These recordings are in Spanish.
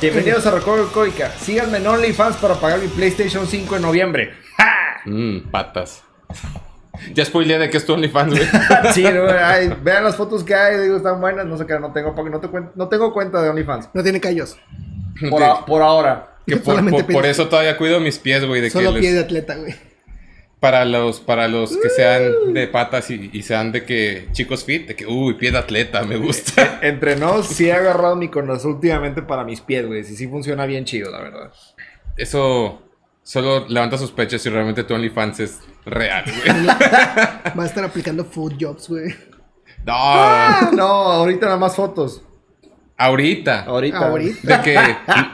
Bienvenidos a Recuerdo Códica. Síganme en OnlyFans para pagar mi PlayStation 5 en noviembre. ¡Ja! Mmm, patas. Ya spoileé de que es tu OnlyFans, güey. sí, no, ay, vean las fotos que hay, digo, están buenas. No sé qué, no tengo, no, te cuen- no tengo cuenta de OnlyFans. No tiene callos. Por, a- por ahora. Que por, Solamente por- eso todavía cuido mis pies, güey. De que Solo les- pie de atleta, güey. Para los para los que sean de patas y, y sean de que chicos fit, de que uy, pie de atleta, me gusta. Entre nos, sí he agarrado mi conoce últimamente para mis pies, güey. Sí, sí funciona bien chido, la verdad. Eso solo levanta sospechas si realmente tu OnlyFans es real, güey. Va a estar aplicando food jobs, güey. No, Ah, no, ahorita nada más fotos. Ahorita. Ahorita. Ahorita. De que,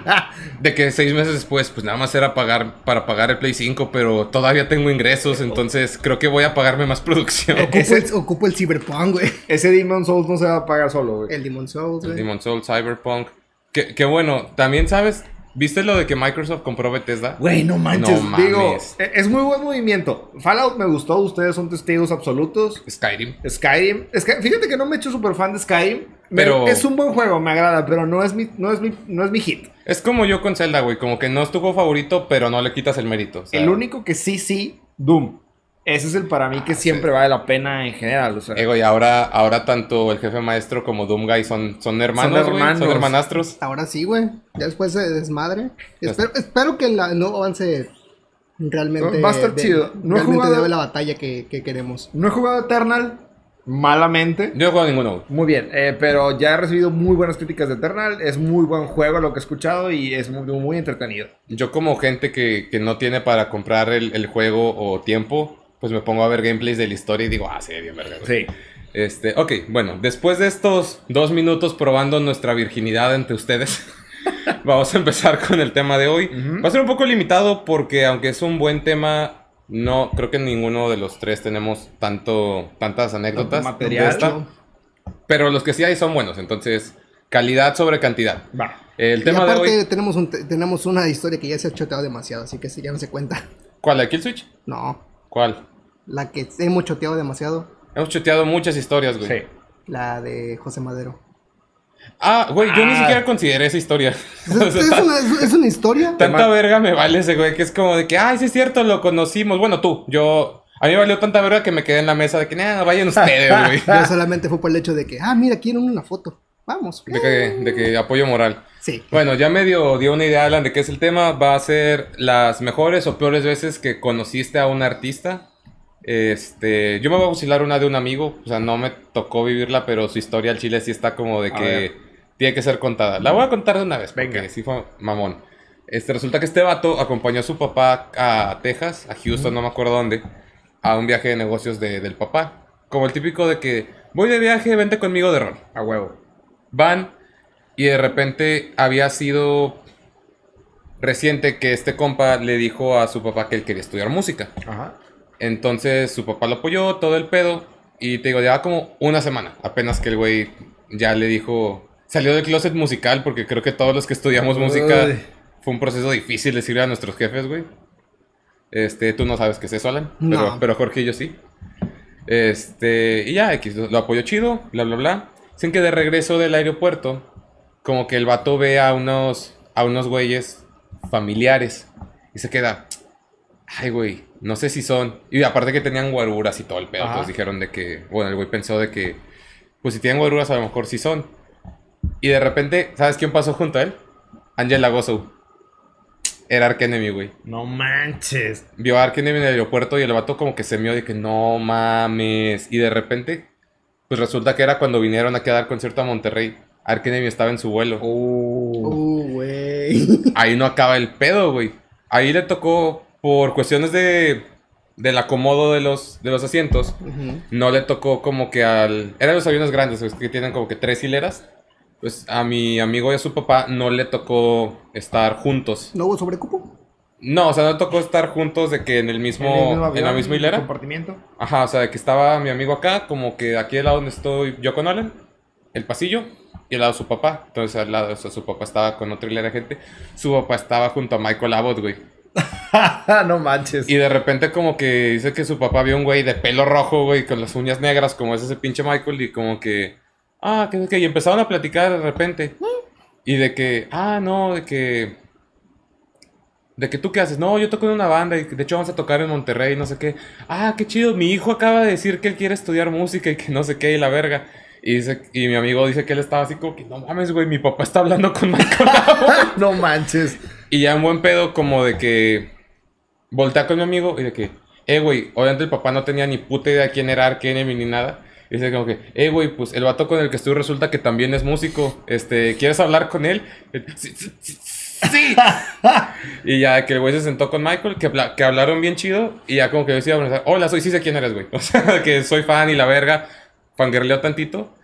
de que seis meses después, pues nada más era pagar para pagar el Play 5, pero todavía tengo ingresos, entonces creo que voy a pagarme más producción. Ocupo, Ese- el, ocupo el Cyberpunk, güey. Ese Demon Souls no se va a pagar solo, güey. El Demon Souls, güey. Demon Soul, Cyberpunk. Que, que bueno, también sabes, ¿viste lo de que Microsoft compró Bethesda? Güey, no manches. No Digo, e- es muy buen movimiento. Fallout me gustó, ustedes son testigos absolutos. Skyrim. Skyrim. Fíjate que no me he hecho súper fan de Skyrim. me- Pero- Es un buen juego, me agrada, pero no es mi, no es mi, no es mi hit. Es como yo con Zelda, güey, como que no es tu juego favorito, pero no le quitas el mérito. o sea, El único que sí, sí, Doom. Ese es el para mí que siempre vale la pena en general. O sea, eh, güey, ahora, ahora tanto el jefe maestro como Doomguy son, son hermanos, güey, hermanos. son hermanastros. Ahora sí, güey. Ya después se desmadre. Espero, espero que la, no avance realmente. Va a estar de- chido. No he jugado- la batalla que, que queremos. no he jugado Eternal malamente. Yo no he jugado ninguno. Muy bien, eh, pero ya he recibido muy buenas críticas de Eternal. Es muy buen juego lo que he escuchado y es muy, muy entretenido. Yo como gente que, que no tiene para comprar el, el juego o tiempo, pues me pongo a ver gameplays de la historia y digo, ah, sí, bien verga. güey". Sí. Este, ok, bueno, después de estos dos minutos probando nuestra virginidad entre ustedes, vamos a empezar con el tema de hoy. Va a ser un poco limitado porque aunque es un buen tema, no creo que ninguno de los tres tenemos tanto, tantas anécdotas. Tanto material. esta, pero los que sí hay son buenos, entonces calidad sobre cantidad. Va. El Y tema de hoy, tenemos, un tenemos una historia que ya se ha choteado demasiado, así que ya no se cuenta. ¿cuál? ¿La Kill Switch? No, ¿Cuál? la que hemos choteado demasiado, Hemos chuteado muchas historias, güey. Sí. la de José Madero. Ah, güey, yo ni Ah. siquiera consideré esa historia. Es, es una, es- es una historia. Tanta verga me vale ese güey que es como de que, ay, sí es cierto, lo conocimos. Bueno, tú, yo. A mí me valió tanta verga que me quedé en la mesa de que, nah, vayan ustedes, güey. Yo solamente fue por el hecho de que, ah, mira, quieren una foto. Vamos. De que, de que apoyo moral. Sí. Bueno, ya medio dio una idea, Alan, de qué es el tema. Va a ser las mejores o peores veces que conociste a un artista. Este, yo me voy a fusilar una de un amigo, o sea, no me tocó vivirla, pero su historia al chile sí está como de que tiene que ser contada. La voy a contar de una vez, Venga. sí fue mamón. Este, resulta que este vato acompañó a su papá a Texas, a Houston, no me acuerdo dónde, a un viaje de negocios de- del papá. Como el típico de que voy de viaje, vente conmigo de rol. A huevo. Van y de repente había sido reciente que este compa le dijo a su papá que él quería estudiar música. Ajá. Entonces su papá lo apoyó, todo el pedo. Y te digo, lleva como una semana. Apenas que el güey ya le dijo. Salió del closet musical porque creo que todos los que estudiamos música fue un proceso difícil decirle a nuestros jefes, güey. Este, tú no sabes qué es eso, Alan. Pero, No. pero Jorge y yo sí. Este, y ya, X, lo apoyó chido, bla, bla, bla. Dicen que de regreso del aeropuerto, como que el vato ve a unos, a unos güeyes familiares y se queda, ay, güey, no sé si son. Y aparte que tenían guaruras y todo el pedo, Ajá. entonces dijeron de que, bueno, el güey pensó de que, pues si tienen guaruras a lo mejor sí son. Y de repente, ¿sabes quién pasó junto a él? Angela Gozo. Era Ark Enemy, güey. No manches. Vio a Ark Enemy en el aeropuerto y el vato como que se mió de que no mames. Y de repente, pues resulta que era cuando vinieron a quedar concierto a Monterrey. Ark Enemy estaba en su vuelo. Uh. Uh, güey. Ahí no acaba el pedo, güey. Ahí le tocó, por cuestiones de del acomodo de los, de los asientos, Ujú. no le tocó como que al... Eran los aviones grandes, es que tienen como que tres hileras. Pues a mi amigo y a su papá no le tocó estar juntos. ¿No hubo sobrecupo? No, o sea, no le tocó estar juntos de que en el mismo, En el mismo en la avión, misma hilera. Compartimiento. Ajá, o sea, de que estaba mi amigo acá, como que aquí al lado donde estoy yo con Alan, el pasillo, y al lado su papá. Entonces al lado, o sea, su papá estaba con otra hilera de gente. Su papá estaba junto a Michael Abbott, güey. no manches. Y de repente como que dice que su papá vio un güey de pelo rojo, güey, con las uñas negras, como es ese pinche Michael, y como que... Ah, que, que y empezaron a platicar de repente. Y de que, ah, no, de que. De que tú qué haces, no, yo toco en una banda y de hecho vamos a tocar en Monterrey, no sé qué. Ah, qué chido, mi hijo acaba de decir que él quiere estudiar música y que no sé qué y la verga. Y, dice, y mi amigo dice que él estaba así como que, no mames, güey, mi papá está hablando con Michael Lavo". no manches. Y ya en buen pedo, como de que voltea con mi amigo y de que, eh, güey, obviamente el papá no tenía ni puta idea quién era Ark Enemy ni nada. Y dice como que, eh, güey, pues el vato con el que estoy resulta que también es músico. Este, ¿quieres hablar con él? Sí, sí, sí, sí. y ya que el güey se sentó con Michael, que, que hablaron bien chido. Y ya como que decía, hola, soy, sí sé quién eres, güey. O sea, que soy fan y la verga. Fangirleo tantito.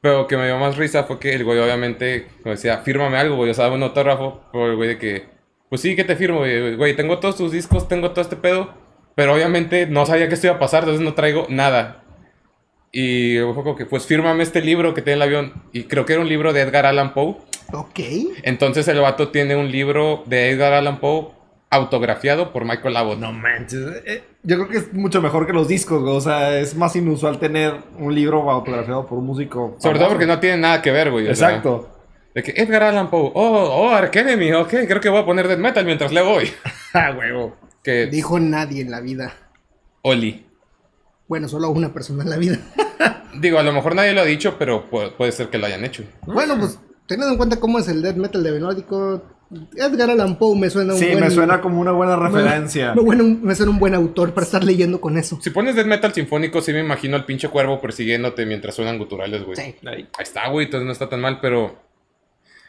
Pero que me dio más risa fue que el güey obviamente como decía, fírmame algo, güey, o sea, un autógrafo. Pero el güey de que, pues sí, que te firmo, güey, güey, tengo todos tus discos, tengo todo este pedo. Pero obviamente no sabía que esto iba a pasar, entonces no traigo nada. Y fue como que, pues fírmame este libro que tiene el avión. Y creo que era un libro de Edgar Allan Poe. Ok. Entonces el vato tiene un libro de Edgar Allan Poe autografiado por Michael Abbott. No manches. Eh, Yo creo que es mucho mejor que los discos, güey. O sea, es más inusual tener un libro autografiado por un músico. Sobre todo porque no tiene nada que ver, güey. o sea, Exacto. de que Edgar Allan Poe, oh, oh, Ark Enemy, ok, creo que voy a poner Death Metal mientras le voy. Ah, huevo. Que Dijo nadie en la vida. Oli. Bueno, solo una persona en la vida. Digo, a lo mejor nadie lo ha dicho, pero pu- puede ser que lo hayan hecho. Bueno, pues teniendo en cuenta cómo es el death metal de nórdico, Edgar Allan Poe me suena un Sí, buen... me suena como una buena referencia. Me, bueno, me suena un buen autor para estar leyendo con eso. Si pones Death Metal sinfónico, sí me imagino al pinche cuervo persiguiéndote mientras suenan guturales, güey. Sí. Ahí. Está, güey, entonces no está tan mal, pero...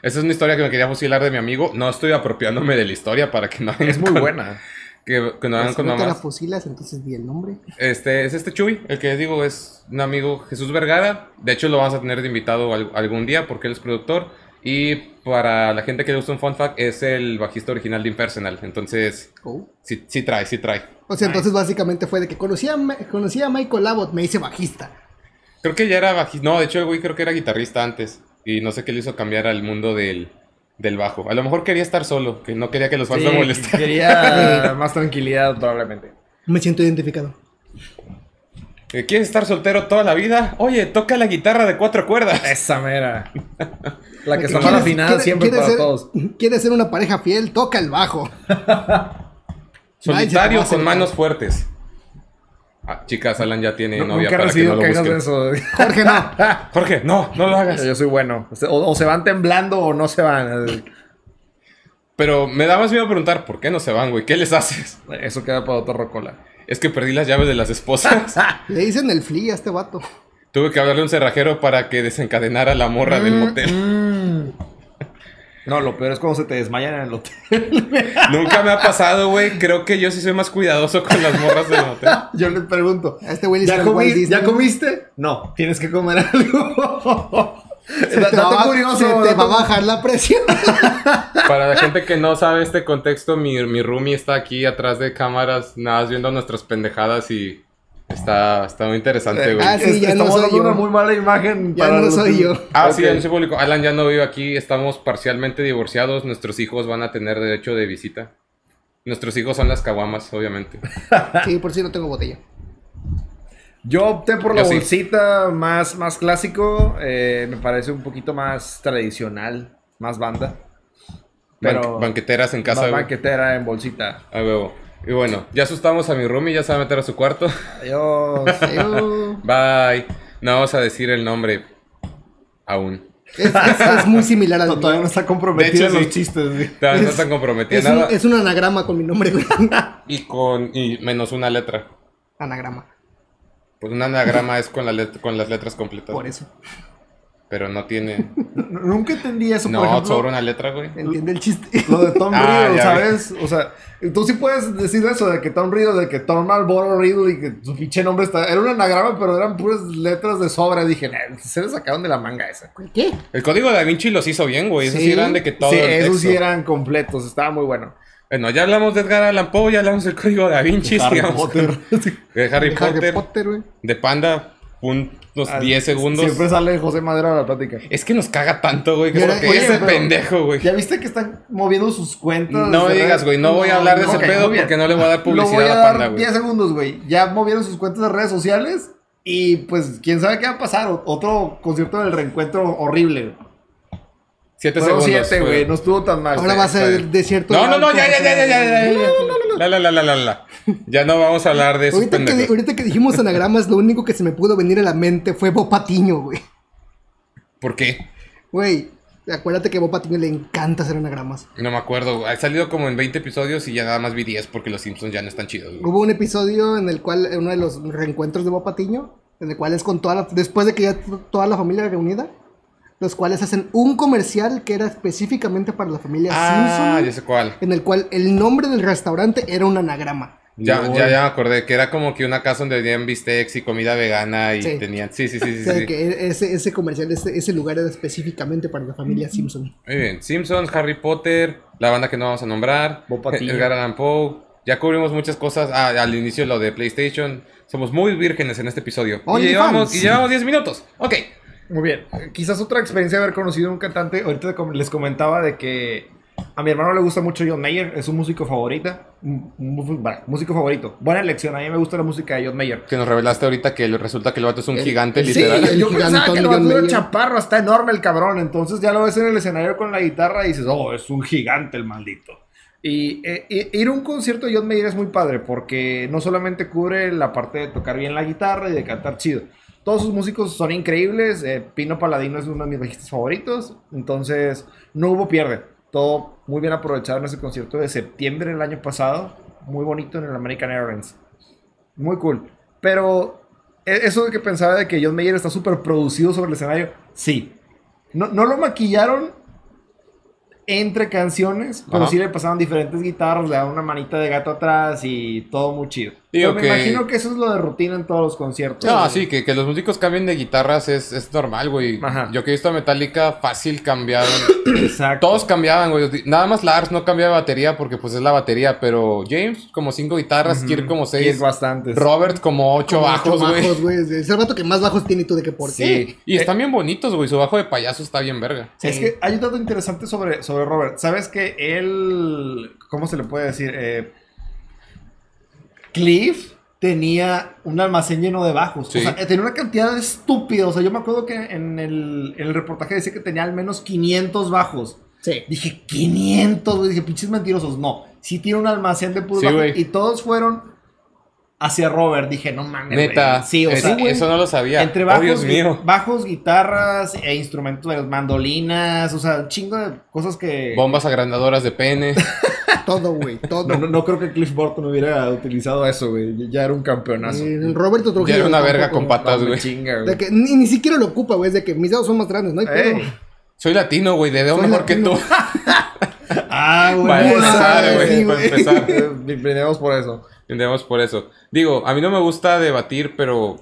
Esa es una historia que me quería fusilar de mi amigo. No estoy apropiándome de la historia para que no hagan Es muy con- buena. Que, que no hagan Si con la fusilas, entonces di el nombre. Este, es este Chuy, el que les digo es un amigo Jesús Vergara. De hecho, lo vamos a tener de invitado al- algún día porque él es productor. Y para la gente que le gusta un fun fact, es el bajista original de Impersonal. Entonces, Oh. sí, sí trae, sí trae. O sea, entonces básicamente fue de que conocía a, conocía a Michael Abbott, me hice bajista. Creo que ya era bajista. No, de hecho, el güey creo que era guitarrista antes. Y no sé qué le hizo cambiar al mundo del, del bajo. A lo mejor quería estar solo, que no quería que los fans Sí, lo molestaran. quería más tranquilidad, probablemente. Me siento identificado. Eh, ¿Quieres estar soltero toda la vida? Oye, toca la guitarra de cuatro cuerdas. Esa mera. La que Porque sonó la quieres- final quiere- siempre quiere para ser- todos. Quiere ser una pareja fiel, toca el bajo. Solitario con manos fuertes. Ah, chicas, Alan ya tiene No- novia Nunca para que no lo de eso. Jorge, no. Jorge, no, no lo hagas. Yo soy bueno. O, o se van temblando o no se van. Pero me da más miedo preguntar, ¿por qué no se van, güey? ¿Qué les haces? Eso queda para otro rocola. Es que perdí las llaves de las esposas. Le dicen el flea a este vato. Tuve que hablarle a un cerrajero para que desencadenara la morra del motel. Mm. No, lo peor es cuando se te desmayan en el hotel. Nunca me ha pasado, güey. Creo que yo sí soy más cuidadoso con las morras del motel. Yo les pregunto. A este güey ¿Ya. ¿Ya comiste? No, tienes que comer algo. Se te, va, a- curioso, se te va a bajar la presión. Para la gente que no sabe este contexto, mi, mi roomie está aquí atrás de cámaras, nada más viendo nuestras pendejadas y está, está muy interesante, güey. Ah, sí, ya no Estamos soy dando yo. una muy mala imagen. Ya para no los- soy yo. Ah, Ok. sí, anuncio público. Alan ya no vive aquí, estamos parcialmente divorciados. Nuestros hijos van a tener derecho de visita. Nuestros hijos son las caguamas, obviamente. Sí, por si no tengo botella. Yo opté por Yo la sí. bolsita más, más clásico. eh, me parece un poquito más tradicional, más banda. Pero Ban- banqueteras en casa, banquetera en bolsita. A huevo. Y bueno, ya asustamos a mi roomie, ya se va a meter a su cuarto. Adiós. Bye. No vamos a decir el nombre aún. es, es- es muy similar al todavía no está comprometido De hecho, los sí. chistes. güey. Todavía no Es- están comprometidos Es un, nada. es un anagrama con mi nombre, güey. Y con y menos una letra. anagrama. Pues un anagrama es con, la let- con las letras completas. Por eso. Pero no tiene. Nunca entendí eso, por No, ejemplo. sobre una letra, güey. Entiende el chiste. Lo de Tom Ah, Riddle, ¿sabes? O sea, tú sí puedes decir eso de que Tom Riddle, de que Tom Marlboro Riddle y que su pinche nombre está. Era un anagrama, pero eran puras letras de sobra. Dije, "Nah, se le sacaron de la manga esa. ¿Qué? El código da Vinci los hizo bien, güey. Esos sí Sí. eran de que todo. sí, el esos sí eran completos. Estaba muy bueno. Bueno, ya hablamos de Edgar Allan Poe, ya hablamos del código da Vinci. Harry sigamos Potter. De Harry, Harry Potter, Potter, güey. De Panda, unos Ah, 10 segundos. Siempre sale José Madero a la plática. Es que nos caga tanto, güey. Que Mira, porque oye, ese pero- pendejo, güey. ¿Ya viste que están moviendo sus cuentas? No me de digas, güey. No voy a hablar de ese pedo porque no le voy a dar publicidad voy a a dar Panda, güey. 10 segundos, güey. Ya movieron sus cuentas de redes sociales y pues quién sabe qué va a pasar. Otro concierto del reencuentro horrible. güey. Siete Fueron segundos. siete, güey. No estuvo tan mal. Ahora va a ser bien. desierto. No, no, no, ya, ya, ya, ya, ya, ya, ya. La, la, la, la, la, la. Ya no vamos a hablar de esos Ahorita que, pendejos. ahorita que dijimos anagramas, lo único que se me pudo venir a la mente fue Bob Patiño, güey. ¿Por qué? Güey, acuérdate que a Bob Patiño le encanta hacer anagramas. No me acuerdo. Ha salido como en 20 episodios y ya nada más vi 10 porque los Simpsons ya no están chidos. güey. Hubo un episodio en el cual, uno de los reencuentros de Bob Patiño, en el cual es con toda la, después de que ya toda la familia reunida, los cuales hacen un comercial que era específicamente para la familia Ah, Simpson, ya sé cuál. en el cual el nombre del restaurante era un anagrama. Ya, ya, ya me acordé que era como que una casa donde tenían bistecs y comida vegana y Sí. tenían. Sí, sí, sí, O sí. sea, sí. que ese, ese comercial, ese, ese lugar era específicamente para la familia Simpson. Muy bien. Simpsons, Harry Potter, la banda que no vamos a nombrar. Edgar Allan Poe. Ya cubrimos muchas cosas. Ah, al inicio lo de PlayStation. Somos muy vírgenes en este episodio. Y llevamos, fans. y llevamos 10 minutos. Ok. Muy bien. Quizás otra experiencia de haber conocido a un cantante. Ahorita les comentaba de que a mi hermano le gusta mucho John Mayer. Es su músico favorita. Un- un mu- bueno, músico favorito. Buena elección. A mí me gusta la música de John Mayer. Que nos revelaste ahorita que resulta que el vato es un El- gigante, literal. sí, el yo pensaba que el vato era chaparro, está enorme el cabrón. Entonces ya lo ves en el escenario con la guitarra y dices, oh, es un gigante el maldito. Y eh, eh, ir a un concierto de John Mayer es muy padre porque no solamente cubre la parte de tocar bien la guitarra y de cantar chido. Todos sus músicos son increíbles. eh, Pino Paladino es uno de mis bajistas favoritos. Entonces, no hubo pierde. Todo muy bien aprovechado en ese concierto de septiembre del año pasado. Muy bonito en el American Airlines. Muy cool. Pero e- eso de que pensaba de que John Mayer está súper producido sobre el escenario, sí. No, no lo maquillaron entre canciones, pero Ajá. sí le pasaban diferentes guitarras, le daban una manita de gato atrás y todo muy chido. Digo Pero me que- imagino que eso es lo de rutina en todos los conciertos. No, sí, que, que los músicos cambien de guitarras es, es normal, güey. Ajá. Yo que he visto a Metallica, fácil cambiaron. Exacto. Todos cambiaban, güey. Nada más Lars no cambiaba de batería porque pues es la batería, pero James como cinco guitarras, Kirk como Sí, seis, es bastantes. Robert como ocho Como bajos, ocho güey. bajos, güey. Es el vato que más bajos tiene y tú de que por qué. Sí. Y están bien bonitos, güey. Su bajo de payaso está bien verga. Es que hay un dato interesante sobre, sobre Robert. ¿Sabes que él, ¿cómo se le puede decir? Eh, Cliff tenía un almacén lleno de bajos. Sí. O sea, tenía una cantidad estúpida. O sea, yo me acuerdo que en el, en el reportaje decía que tenía al menos 500 bajos. Sí. Dije, 500, güey. Dije, pinches mentirosos. No, sí tiene un almacén de puros Sí, bajos. Y todos fueron hacia Robert. Dije, no mames. Neta. Sí, o es- sea, güey. eso no lo sabía. Entre Oh, bajos, Dios mío. bajos, guitarras e instrumentos, de mandolinas, o sea, chingo de cosas que... Bombas agrandadoras de pene. Todo, güey. Todo. No, no, no creo que Cliff Burton hubiera utilizado eso, güey. Ya era un campeonazo. Eh, Roberto Trujillo. Ya era una verga con patas, güey. ni, ni siquiera lo ocupa, güey. Es de que mis dedos son más grandes, no hay pedo. Soy latino, güey. De dedo Soy mejor que tú. Ah, güey. Para empezar, güey. Para empezar. Brindemos por eso. Entendemos por eso. Digo, a mí no me gusta debatir, pero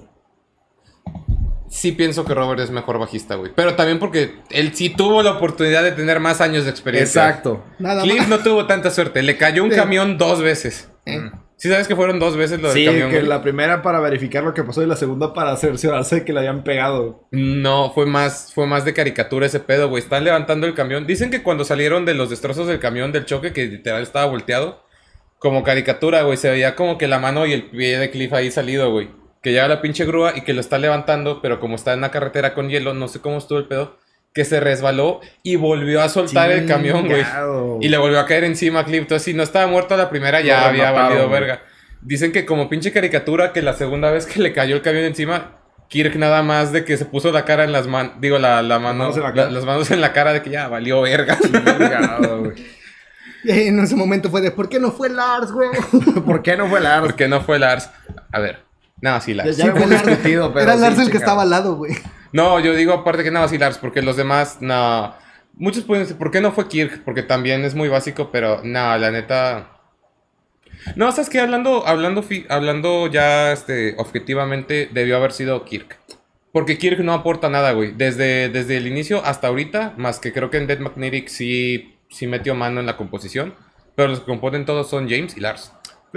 sí pienso que Robert es mejor bajista, güey. Pero también porque él sí tuvo la oportunidad de tener más años de experiencia. Exacto. Nada Cliff más. no tuvo tanta suerte. Le cayó un Sí. camión dos veces. Eh. ¿Sí sabes que fueron dos veces lo del Sí, camión? que güey? la primera para verificar lo que pasó y la segunda para cerciorarse de que le habían pegado. No, fue más, fue más de caricatura ese pedo, güey. Están levantando el camión. Dicen que cuando salieron de los destrozos del camión del choque, que literal estaba volteado, como caricatura, güey. Se veía como que la mano y el pie de Cliff ahí salido, güey. Que llega la pinche grúa y que lo está levantando, pero como está en la carretera con hielo, no sé cómo estuvo el pedo, que se resbaló y volvió a soltar el camión, güey. Y le volvió a caer encima a Cliff. Entonces, si no estaba muerto a la primera, ya había valido güey. verga. Dicen que como pinche caricatura, que la segunda vez que le cayó el camión encima, Kirk nada más de que se puso la cara en las manos, digo, la, la mano, la las manos en la cara de que ya valió verga. Chingado, güey. En ese momento fue de, ¿por qué no fue Lars, güey? ¿Por qué no fue Lars? Porque no fue Lars. A ver, no, sí Lars. ya Sí, fue Lars. discutido, pero Era sí, Lars el que estaba al lado, güey. No, yo digo aparte que nada, sí Lars, porque los demás, no. Muchos pueden decir, ¿por qué no fue Kirk? Porque también es muy básico, pero no, la neta. No, sabes que hablando, hablando, hablando ya este, objetivamente, debió haber sido Kirk. Porque Kirk no aporta nada, güey. Desde, desde el inicio hasta ahorita, más que creo que en Dead Magnetic sí, sí metió mano en la composición. Pero los que componen todos son James y Lars.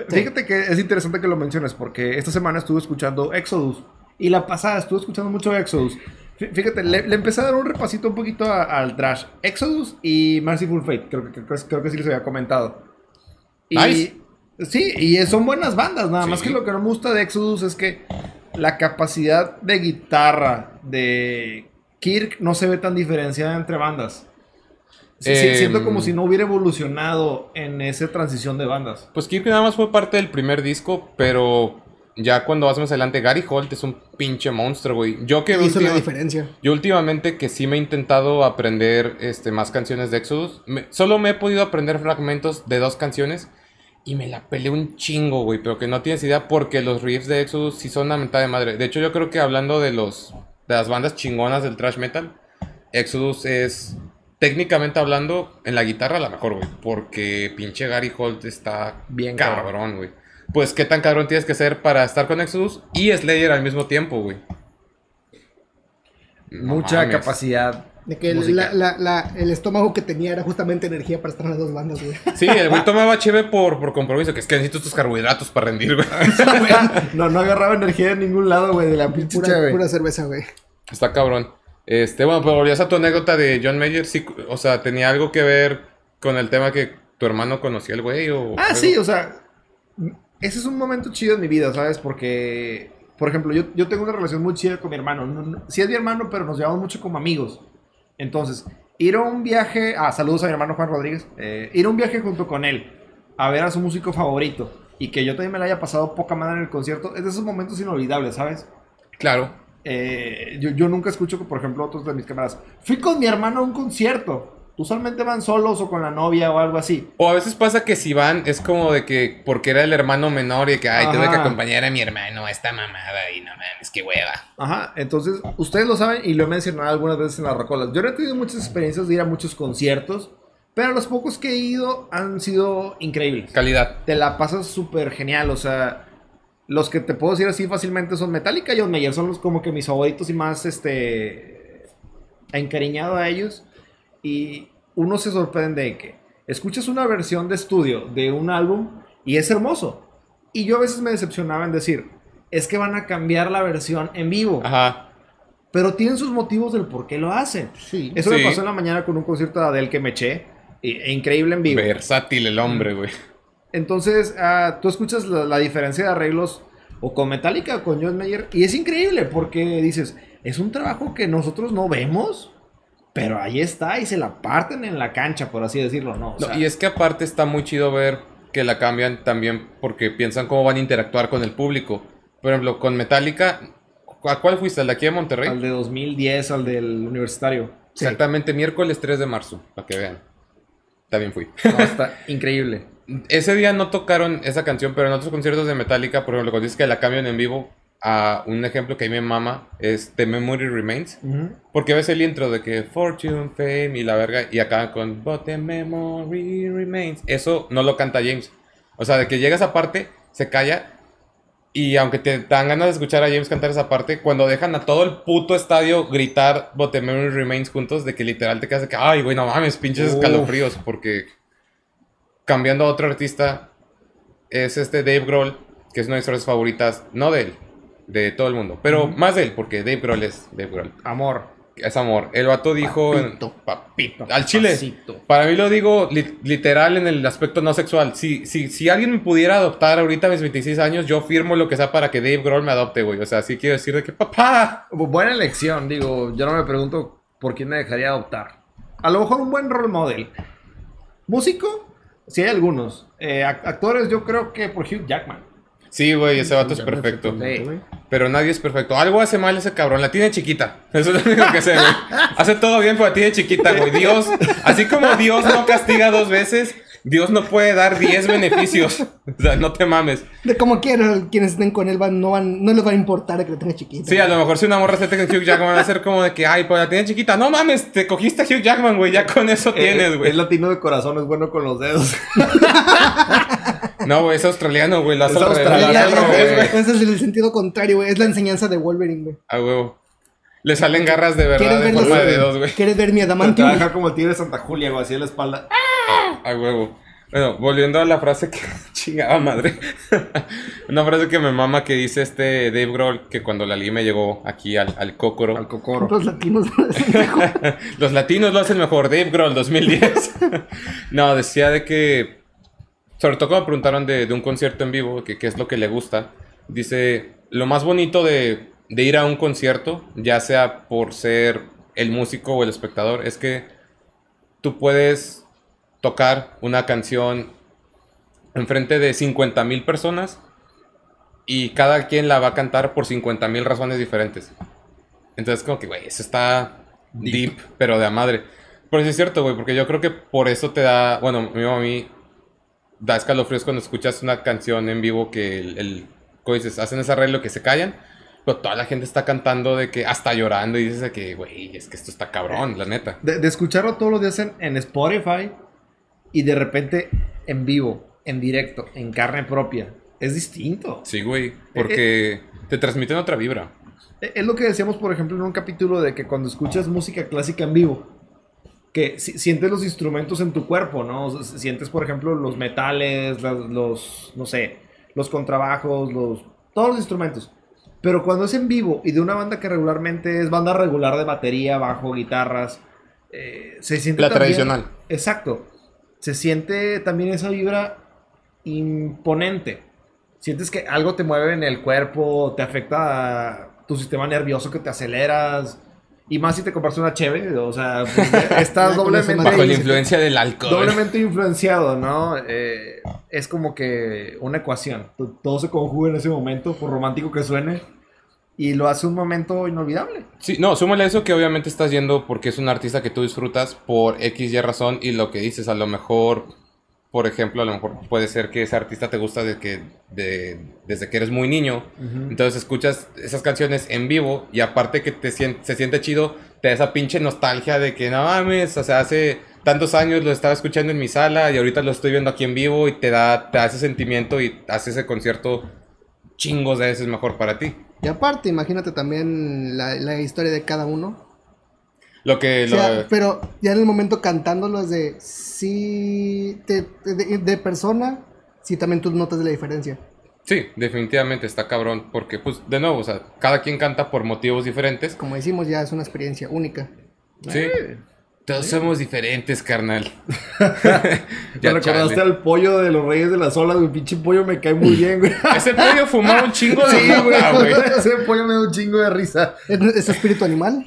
Fíjate que es interesante que lo menciones porque esta semana estuve escuchando Exodus y la pasada estuve escuchando mucho Exodus. Fí- Fíjate, le, le empecé a dar un repasito un poquito a- al trash. Exodus y Merciful Fate, creo que, creo, que- creo que sí les había comentado. Y, Nice. Sí, y son buenas bandas, nada más que lo que no me gusta de Exodus es que la capacidad de guitarra de Kirk no se ve tan diferenciada entre bandas. Sí, Em, siento como si no hubiera evolucionado en esa transición de bandas. Pues Kirby nada más fue parte del primer disco, pero ya cuando vas más adelante, Gary Holt es un pinche monstruo, güey. Yo que Hizo la diferencia. yo últimamente que sí me he intentado aprender este, más canciones de Exodus, me- solo me he podido aprender fragmentos de dos canciones y me la peleé un chingo, güey, pero que no tienes idea porque los riffs de Exodus sí son una mentada de madre. De hecho, yo creo que hablando de los de las bandas chingonas del thrash metal, Exodus es técnicamente hablando en la guitarra la mejor, güey, porque pinche Gary Holt está Bien cabrón. güey. Pues qué tan cabrón tienes que ser para estar con Exodus y Slayer al mismo tiempo, güey. No Mucha mames. capacidad. De que el, la- la- la- el estómago que tenía era justamente energía para estar en las dos bandas, güey. Sí, el güey tomaba cheve por, por compromiso, que es que necesito estos carbohidratos para rendir, güey. no, no agarraba energía de ningún lado, güey, de la pinche Pura, cheve. pura cerveza, güey. Está cabrón. Este, bueno, pero volvías a tu anécdota de John Mayer, sí, o sea, ¿tenía algo que ver con el tema que tu hermano conocía el güey o...? Ah, algo? sí, o sea, ese es un momento chido en mi vida, ¿sabes? Porque, por ejemplo, yo, yo tengo una relación muy chida con mi hermano. No- no- sí es mi hermano, pero nos llevamos mucho como amigos. Entonces, ir a un viaje, ah, saludos a mi hermano Juan Rodríguez, eh, ir a un viaje junto con él, a ver a su músico favorito, y que yo también me la haya pasado poca madre en el concierto, es de esos momentos inolvidables, ¿sabes? Claro. Eh, yo, yo nunca escucho que, por ejemplo, otros de mis camaradas, fui con mi hermano a un concierto. Usualmente van solos o con la novia o algo así. O a veces pasa que si van, es como de que, porque era el hermano menor y que, ay, tuve que acompañar a mi hermano a esta mamada y no mames, qué hueva. Ajá, entonces ustedes lo saben y lo he mencionado algunas veces en las rocolas. Yo no he tenido muchas experiencias de ir a muchos conciertos, pero los pocos que he ido han sido increíbles. Calidad. Te la pasas súper genial, o sea, los que te puedo decir así fácilmente son Metallica y John Mayer, son los como que mis favoritos y más, este, encariñado a ellos. Y uno se sorprende de que escuchas una versión de estudio de un álbum y es hermoso. Y yo a veces me decepcionaba en decir, es que van a cambiar la versión en vivo. Ajá. Pero tienen sus motivos del por qué lo hacen. Sí. Eso Sí. me pasó en la mañana con un concierto de Adele que me eché. e- e increíble en vivo. Versátil el hombre, güey. Entonces, ah, tú escuchas la, la diferencia de arreglos o con Metallica o con John Mayer y es increíble porque dices, es un trabajo que nosotros no vemos, pero ahí está y se la parten en la cancha, por así decirlo, ¿no? O No, sea, y es que aparte está muy chido ver que la cambian también porque piensan cómo van a interactuar con el público. Por ejemplo, con Metallica, ¿a cuál fuiste? ¿Al de aquí de Monterrey? al de 2010, al del universitario. Exactamente, miércoles 3 de marzo, para que vean. También fui. No, está increíble. Ese día no tocaron esa canción, pero en otros conciertos de Metallica, por ejemplo, cuando dices que la cambian en vivo, a un ejemplo que a mí me mama es The Memory Remains. Porque ves el intro de que Fortune, Fame y la verga, y acaban con But the Memory Remains. Eso no lo canta James. O sea, de que llega esa parte, se calla. Y aunque te dan ganas de escuchar a James cantar esa parte, cuando dejan a todo el puto estadio gritar But the Memory Remains juntos, de que literal te quedas de que, ay, güey, no mames, pinches escalofríos. Porque cambiando a otro artista, es este Dave Grohl, que es una de mis historias favoritas, no de él, de todo el mundo, pero más de él, porque Dave Grohl es Dave Grohl. Amor. Es amor. El vato dijo. Papito. Papito. Al chile. Papacito. Para mí lo digo li- literal en el aspecto no sexual. Si, si, si alguien me pudiera adoptar ahorita a mis 26 años, yo firmo lo que sea para que Dave Grohl me adopte, güey. O sea, sí quiero decir de que papá. Bu- Buena elección, digo, yo no me pregunto por quién me dejaría adoptar. A lo mejor un buen role model. Músico, sí hay algunos. Eh, ac- actores, yo creo que por Hugh Jackman. Sí, güey, ese vato es perfecto. Sí. Pero nadie es perfecto. Algo hace mal ese cabrón. La tiene chiquita. Eso es lo único que sé, güey. Hace todo bien, pero la tiene chiquita, güey. Dios, así como Dios no castiga dos veces, Dios no puede dar 10 beneficios. O sea, no te mames. De como quieran, quienes estén con él van, no, van, no les va a importar que lo tenga chiquito. Sí, a lo mejor si una morra se te con Hugh Jackman va a ser como de que, ay, pues la tiene chiquita. No mames, te cogiste a Hugh Jackman, güey. Ya con eso tienes, Eh, güey. Es latino de corazón, es bueno con los dedos. No, güey, es australiano, güey. Lo hace Es australiano, güey. Ese es el sentido contrario, güey. Es la enseñanza de Wolverine, güey. A huevo. Le salen garras de verdad ¿Quieres de ver, forma los- de dedos, güey. ¿Quieres ver mi adamantium? Trabaja como el tigre de Santa Julia, güey, así en la espalda. A huevo. Bueno, volviendo a la frase que... Chingada madre. Una frase que me mama que dice este Dave Grohl, que cuando la me llegó aquí al, al cócoro. Al cocoro. Los latinos. Los latinos lo hacen mejor. Dave Grohl 2010. no, decía de que. Sobre todo cuando me preguntaron de, de un concierto en vivo, que qué es lo que le gusta. Dice: Lo más bonito de, de ir a un concierto, ya sea por ser el músico o el espectador, es que tú puedes tocar una canción enfrente de 50 mil personas y cada quien la va a cantar por 50 mil razones diferentes. Entonces, como que, güey, eso está deep. pero de a madre. Pero sí es cierto, güey, porque yo creo que por eso te da, bueno, mi a mí da escalofríos cuando escuchas una canción en vivo que el, el como dices, hacen ese arreglo que se callan, pero toda la gente está cantando de que hasta llorando y dices de que, güey, es que esto está cabrón, la neta. De, de escucharlo todos los días en, en Spotify y de repente en vivo, en directo, en carne propia, es distinto. Sí, güey, porque te transmiten otra vibra. E- Es lo que decíamos, por ejemplo, en un capítulo de que cuando escuchas música clásica en vivo, que si- sientes los instrumentos en tu cuerpo, ¿no? O sea, sientes, por ejemplo, los metales, las- los, no sé, los contrabajos, los, todos los instrumentos. Pero cuando es en vivo y de una banda que regularmente es banda regular de batería, bajo, guitarras, eh, se siente La también- tradicional. Exacto. Se siente también esa vibra imponente. Sientes que algo te mueve en el cuerpo, te afecta tu sistema nervioso, que te aceleras. Y más si te compras una cheve, o sea, pues, estás doblemente, Bajo la influencia del alcohol. doblemente influenciado, ¿no? Eh, es como que una ecuación. Todo se conjuga en ese momento, por romántico que suene, y lo hace un momento inolvidable. Sí, no, súmale a eso que obviamente estás yendo porque es un artista que tú disfrutas por X y razón y lo que dices, a lo mejor, por ejemplo, a lo mejor puede ser que ese artista te gusta de que, de- desde que eres muy niño, entonces escuchas esas canciones en vivo y aparte que te sien- se siente chido, te da esa pinche nostalgia de que no mames, o sea, hace tantos años lo estaba escuchando en mi sala y ahorita lo estoy viendo aquí en vivo y te da, te da ese sentimiento y hace ese concierto chingos de veces mejor para ti. Y aparte, imagínate también la, la historia de cada uno. Lo que... O sea, lo- pero ya en el momento cantándolo es de sí te- de, de persona, sí también tú notas la diferencia. Sí, definitivamente está cabrón, porque pues de nuevo, o sea, cada quien canta por motivos diferentes. Como decimos, ya es una experiencia única. Sí. Todos somos diferentes, carnal. Me Ya, recordaste chale. al pollo de los Reyes de las Olas, güey. Pinche pollo me cae muy bien, güey. Ese pollo fumaba un chingo de Sí, güey. Ese pollo me da un chingo de risa. ¿Es, es espíritu animal?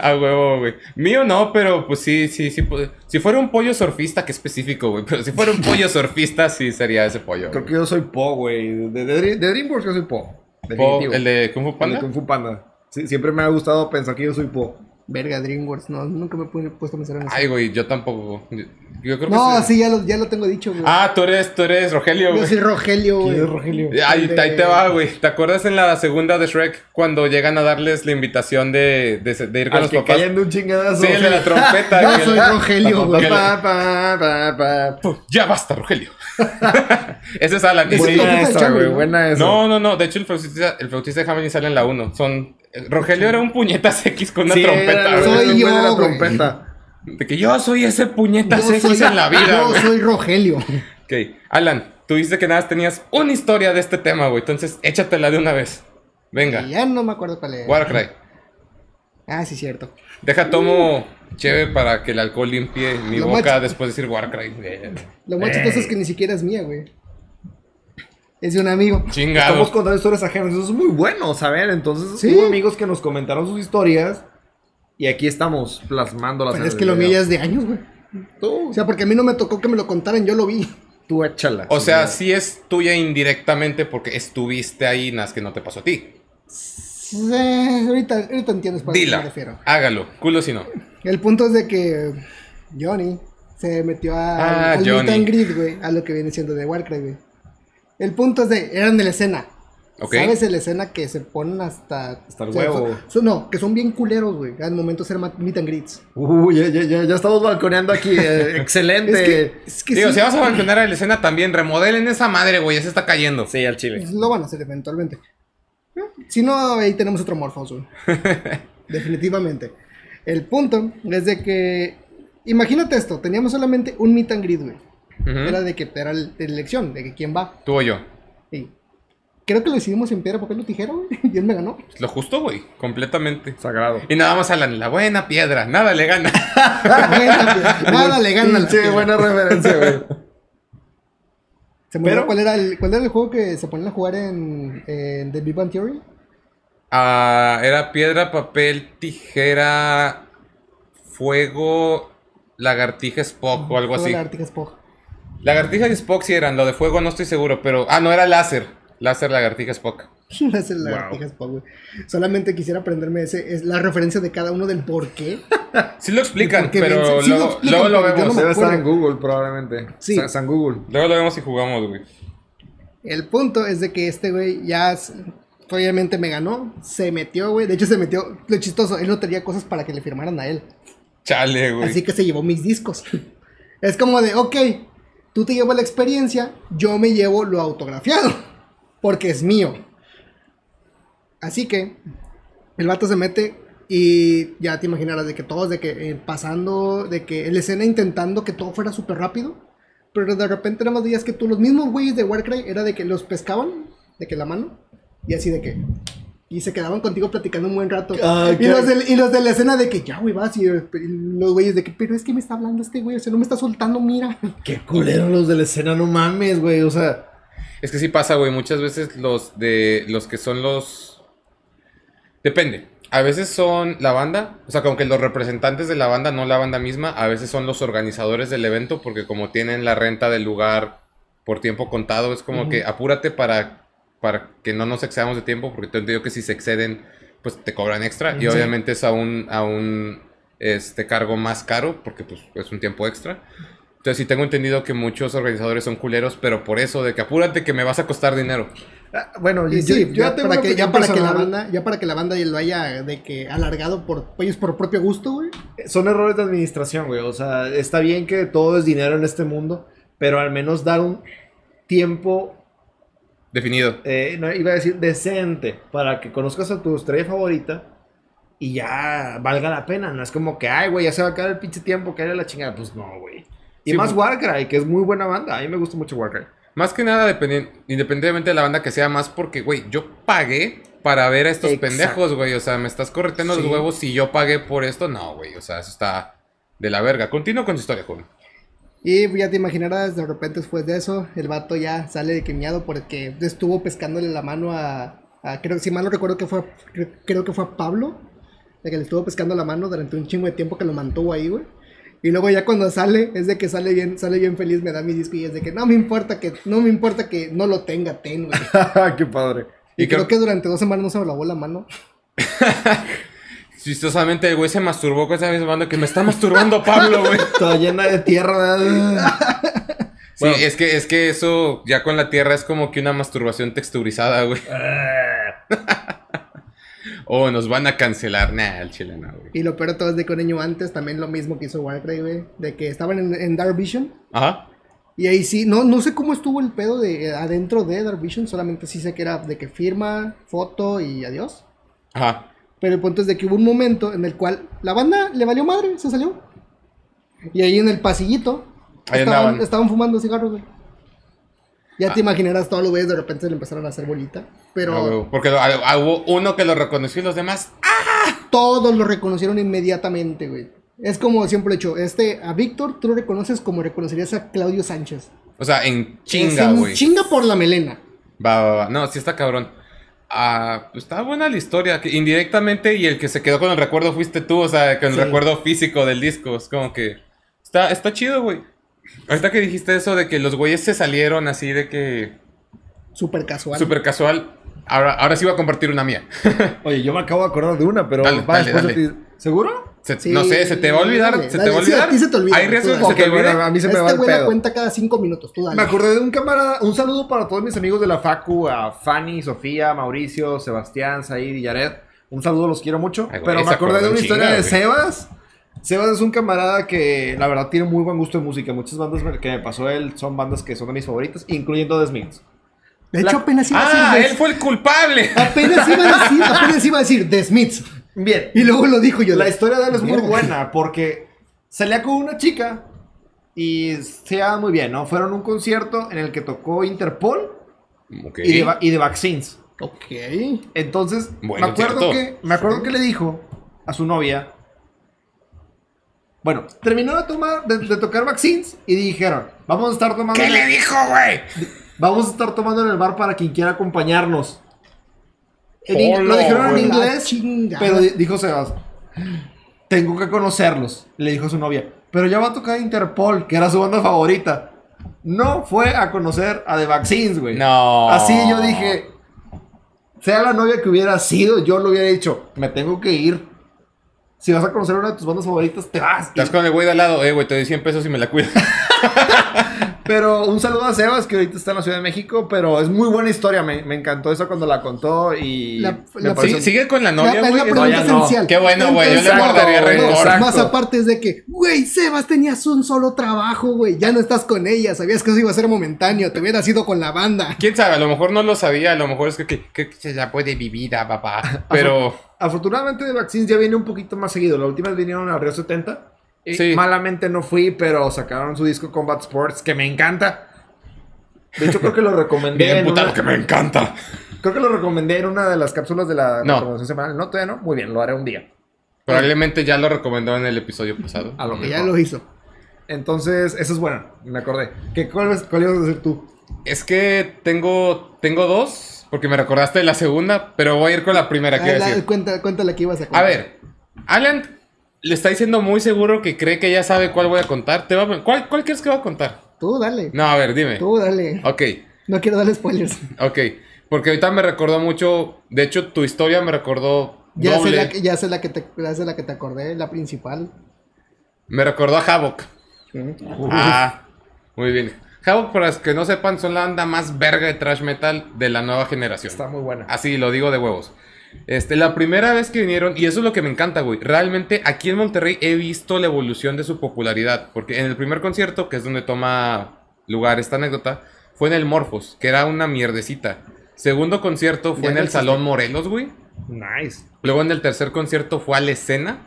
A huevo, güey. Mío no, pero pues sí, sí, sí. pues, Si fuera un pollo surfista, qué específico, güey. Pero si fuera un pollo surfista, sí sería ese pollo. Creo güey. que yo soy Po, güey. De, de, de DreamWorks yo soy Po. Po, Definitivo. el de Kung Fu El Panda. de Kung Fu Panda. Sí, siempre me ha gustado pensar que yo soy Po. Verga, DreamWorks, no, nunca me he pu- puesto a pensar en eso. Ay, güey, yo tampoco. Yo, yo creo que no, sí. sí, ya lo, ya lo tengo dicho, güey. Ah, tú eres, tú eres Rogelio, Yo güey. soy Rogelio, güey. ¿Quién es Rogelio? Ahí, de- ahí te va, güey. ¿Te acuerdas en la segunda de Shrek cuando llegan a darles la invitación de, de, de ir con Al los que papás? caen de un chingadazo. Sí, el de la trompeta. Yo soy el- Rogelio, güey. que el- Pa, pa, pa, pa. Pum, Ya basta, Rogelio. Ese es Alan. sí. Buena Buena esa, güey. ¿no? Buena esa. No, no, no. De hecho, el flautista, el flautista de Hamilton sale en la 1. Son... eh, Rogelio era un puñetas X con una Sí, trompeta, era- güey. Soy era yo, de la güey. trompeta. De que yo soy ese puñetas Yo X soy- en la vida, Yo güey. soy Rogelio. Ok. Alan, tú dices que nada más tenías una historia de este tema, güey. Entonces, échatela de una vez. Venga. Y ya no me acuerdo cuál es. Warcry. Ah, sí, cierto. Deja tomo chévere para que el alcohol limpie mi Lo boca macho. después de decir Warcry. Eh, Lo más chistoso es que ni siquiera es mía, güey. Es de un amigo. Chingado. Estamos contando historias ajenas. Eso es muy bueno, saber. Entonces, Sí. hubo amigos que nos comentaron sus historias. Y aquí estamos plasmándolas. Pero en es el que lo mío ya es de años, güey. Tú, O sea, porque a mí no me tocó que me lo contaran, yo lo vi. tú échala. O sea, sí es tuya indirectamente porque estuviste ahí, nada más que no te pasó a ti. Eh, ahorita, ahorita entiendes para qué me Dila, refiero. hágalo, culo si no. El punto es de que Johnny se metió a, Ah, al meet Johnny. and greet, güey, a lo que viene siendo de Warcraft, güey. El punto es de, eran de la escena. ¿Sabes el escena que se ponen hasta... Hasta el o sea, huevo. son- son- no, que son bien culeros, güey, al momento de ma- meet and greets. Uy, ya, ya, ya, ya estamos balconeando aquí. eh, excelente. Es que, es que Digo, sí, si vas a balconar a la escena también, remodelen esa madre, güey, ya se está cayendo. Sí, al chile. lo van a hacer eventualmente. Si no, ahí tenemos otro Morphos, güey. Definitivamente. El punto es de que... Imagínate esto, teníamos solamente un meet and greet, güey. Era de que era la elección, de que quién va. Tú o yo. Y creo que lo decidimos en piedra, papel o tijera, güey. Y él me ganó. Lo justo, güey, completamente. Sagrado. Y nada más a la, la buena piedra, nada le gana. Nada le gana. la piedra. buena referencia, güey. ¿Se me olvidó Pero- cuál era, el, cuál era el juego que se ponían a jugar en, en The Big Bang Theory? Ah, era piedra, papel, tijera, fuego Lagartija Spock o algo así. la Ártica Spock. Lagartija y Spock sí eran, lo de fuego no estoy seguro, pero... Ah, no, era láser. Láser, lagartija, Spock. Es la Wow. Ártica Spock, güey. Solamente quisiera aprenderme ese, es la referencia de cada uno del por qué. Sí lo explican, pero sí- lo luego, explican, luego lo vemos. no Debe estar en. Google, probablemente. Sí. San, San Google. Luego lo vemos y jugamos, güey. El punto es de que este güey ya obviamente me ganó, se metió, güey. De hecho, se metió, lo chistoso, él no tenía cosas para que le firmaran a él. Chale, güey. Así que se llevó mis discos. Es como de, ok, tú te llevas la experiencia, yo me llevo lo autografiado, porque es mío. Así que el vato se mete y ya te imaginarás de que todos, de que eh, pasando, de que la escena intentando que todo fuera súper rápido, pero de repente nada más veías que tú, los mismos güeyes de Warcry, era de que los pescaban, de que la mano, y así de que... Y se quedaban contigo platicando un buen rato. Ah, y, los del- y los de la escena de que ya, güey, vas. Y, los güeyes de que, pero es que me está hablando este güey, o sea, no me está soltando, mira. Qué culero los de la escena, no mames, güey. O sea, Es que sí pasa, güey. Muchas veces los de los que son los. Depende. A veces son la banda, o sea, como que los representantes de la banda, no la banda misma, a veces son los organizadores del evento, porque como tienen la renta del lugar por tiempo contado, es como que apúrate para, para que no nos excedamos de tiempo, porque te entiendo que si se exceden, pues te cobran extra, y obviamente es a un, a un este, cargo más caro, porque pues es un tiempo extra. Entonces sí tengo entendido que muchos organizadores son culeros, pero por eso, de que apúrate que me vas a costar dinero. ah, bueno, Y sí, yo ya, para que, ya para que la banda, ya para que la banda lo haya de que alargado por ellos por propio gusto, güey. Son errores de administración, güey. O sea, está bien que todo es dinero en este mundo, pero al menos dar un tiempo, Definido. eh, no, iba a decir decente, para que conozcas a tu estrella favorita y ya valga la pena. No es como que, ay, güey, ya se va a acabar el pinche tiempo, que era la chingada. Pues no, güey. Y Sí, más güey. Warcry, que es muy buena banda. A mí me gusta mucho Warcry. Más que nada, dependien- independientemente de la banda que sea, más porque, güey, yo pagué para ver a estos Exacto. pendejos, güey. O sea, me estás correteando Sí. los huevos si yo pagué por esto. No, güey. O sea, eso está de la verga. Continúo con tu historia, joven. Y ya te imaginarás, de repente después de eso, el vato ya sale de quemiado porque estuvo pescándole la mano a, a- creo si mal no recuerdo que fue, creo, creo que fue a Pablo, de que le estuvo pescando la mano durante un chingo de tiempo que lo mantuvo ahí, güey. Y luego ya cuando sale, es de que sale bien, sale bien feliz, me da mi disco y es de que no me importa que, no me importa que no lo tenga, ten, güey. Qué padre. Y, Y creo creo- que durante dos semanas no se me lavó la mano. Chistosamente, el güey se masturbó con esa misma banda que me está masturbando Pablo, güey. Toda llena de tierra. Sí, Bueno. es que, es que eso ya con la tierra es como que una masturbación texturizada, güey. O nos van a cancelar. Nah, el chile no, güey. Y lo peor de todo es de que un año antes también lo mismo que hizo Warcry, güey. De que estaban en, en Dark Vision. Ajá. Y ahí sí, no, no sé cómo estuvo el pedo de eh, adentro de Dark Vision, solamente sí sé que era de que firma, foto y adiós. Ajá. Pero el punto es de que hubo un momento en el cual la banda le valió madre, se salió. Y ahí en el pasillito estaban, fumando cigarros, güey. Ya te Ah. imaginarás todos los güeyes de repente le empezaron a hacer bolita. Pero Ah, güey, Porque ah, ah, hubo uno que lo reconoció y los demás. todos lo reconocieron inmediatamente, güey. Es como siempre he hecho, este, a Víctor tú lo reconoces como reconocerías a Claudio Sánchez. O sea, en chinga, Es en güey. Chinga por la melena. Va, va, va. No, sí está cabrón. Ah, pues está buena la historia. que indirectamente, y el que se quedó con el recuerdo fuiste tú, o sea, con el Sí. recuerdo físico del disco. Es como que. Está, está chido, güey. Ahorita que dijiste eso de que los güeyes se salieron así de que. Súper casual. Súper casual. Ahora, ahora sí voy a compartir una mía. Oye, yo me acabo de acordar de una, pero Dale, va dale, después de dale. ti. ¿Seguro? Se- Sí, no sé, ¿se te va a olvidar? dale, ¿Se te va a Sí, a olvidar? ti se te olvida, ¿Hay riesgo que se te olvide? a mí se me este va el pedo. cuenta cada cinco minutos, tú dale. Me acordé de un camarada. Un saludo para todos mis amigos de la Facu, a Fanny, Sofía, Mauricio, Sebastián, Said y Yared. Un saludo, los quiero mucho. Ay, güey, pero me acordé de una historia de güey. Sebas. Sebas es un camarada que la verdad tiene muy buen gusto de música. Muchas bandas que me pasó él son bandas que son de mis favoritas, incluyendo The Smiths. De hecho, la- apenas iba a Ah, decir. él fue el culpable. Apenas iba a decir, apenas iba a decir The Smiths. Bien. Y luego lo dijo yo. La historia de él es muy buena porque salía con una chica y se llevaban muy bien, ¿no? Fueron a un concierto en el que tocó Interpol y, de, y de Vaccines. Ok. Entonces, me acuerdo, que, me acuerdo que le dijo a su novia. Bueno, terminó de, tomar, de, de tocar Vaccines y dijeron: Vamos a estar tomando. ¿Qué le dijo, güey? Vamos a estar tomando en el bar para quien quiera acompañarnos. En ing- Hola, lo dijeron en inglés, chingada. pero di- dijo Sebas. tengo que conocerlos. Le dijo a su novia, pero ya va a tocar Interpol, que era su banda favorita. No fue a conocer a The Vaccines, güey. No. Así yo dije, sea la novia que hubiera sido, yo lo hubiera dicho, me tengo que ir. Si vas a conocer una de tus bandas favoritas, te vas. Estás con el güey de al lado, eh, güey, te doy 100 pesos y me la cuidas. Pero un saludo a Sebas, que ahorita está en la Ciudad de México, pero es muy buena historia. Me, me encantó eso cuando la contó y... La- la- Sí, sigue con la novia, es güey. la pregunta ya no. esencial. Qué bueno, güey, yo le guardaría rencor. Más aparte es de que, güey, Sebas, tenías un solo trabajo, güey. Ya no estás con ella. Sabías que eso iba a ser momentáneo. Te hubieras ido con la banda. Quién sabe, a lo mejor no lo sabía, a lo mejor es que, que, que se la puede vivir a papá. Pero Afortunadamente The Vaccines ya viene un poquito más seguido. La última vez vinieron al Río 70. Sí. Malamente no fui, pero sacaron su disco Combat Sports, que me encanta. De hecho, creo que lo recomendé. bien en putado una- que me encanta. Creo que lo recomendé en una de las cápsulas de la No. promoción semanal. No, todavía no. Muy bien, lo haré un día. Probablemente ya lo recomendó en el episodio pasado. A lo Que ya mejor. lo hizo. Entonces, eso es bueno. Me acordé. ¿Qué, cuál, ¿Cuál ibas a decir tú? Es que tengo, tengo dos, porque me recordaste de la segunda, pero voy a ir con la primera, Ah, decir. cuenta, cuéntale que ibas a A contar. ver, Alan le está diciendo muy seguro que cree que ya sabe cuál voy a contar. Te va a- ¿Cuál, ¿Cuál quieres que voy a contar? Tú dale. No, a ver, dime. Tú dale. Ok, No quiero darle spoilers. ok. Porque ahorita me recordó mucho, de hecho tu historia me recordó Ya sé, la, que- ya, sé la que te, ya sé la que te acordé, la principal. Me recordó a Havoc. Ah, muy bien. Havoc, para los que no sepan, son la banda más verga de trash metal de la nueva generación. Está muy buena. Así lo digo de huevos. Este, la primera vez que vinieron, y eso es lo que me encanta, güey. Realmente aquí en Monterrey he visto la evolución de su popularidad. Porque en el primer concierto, que es donde toma lugar esta anécdota, fue en el Morphos, que era una mierdecita. Segundo concierto fue en el existe. Salón Morelos, güey. Nice. Luego en el tercer concierto fue a la escena.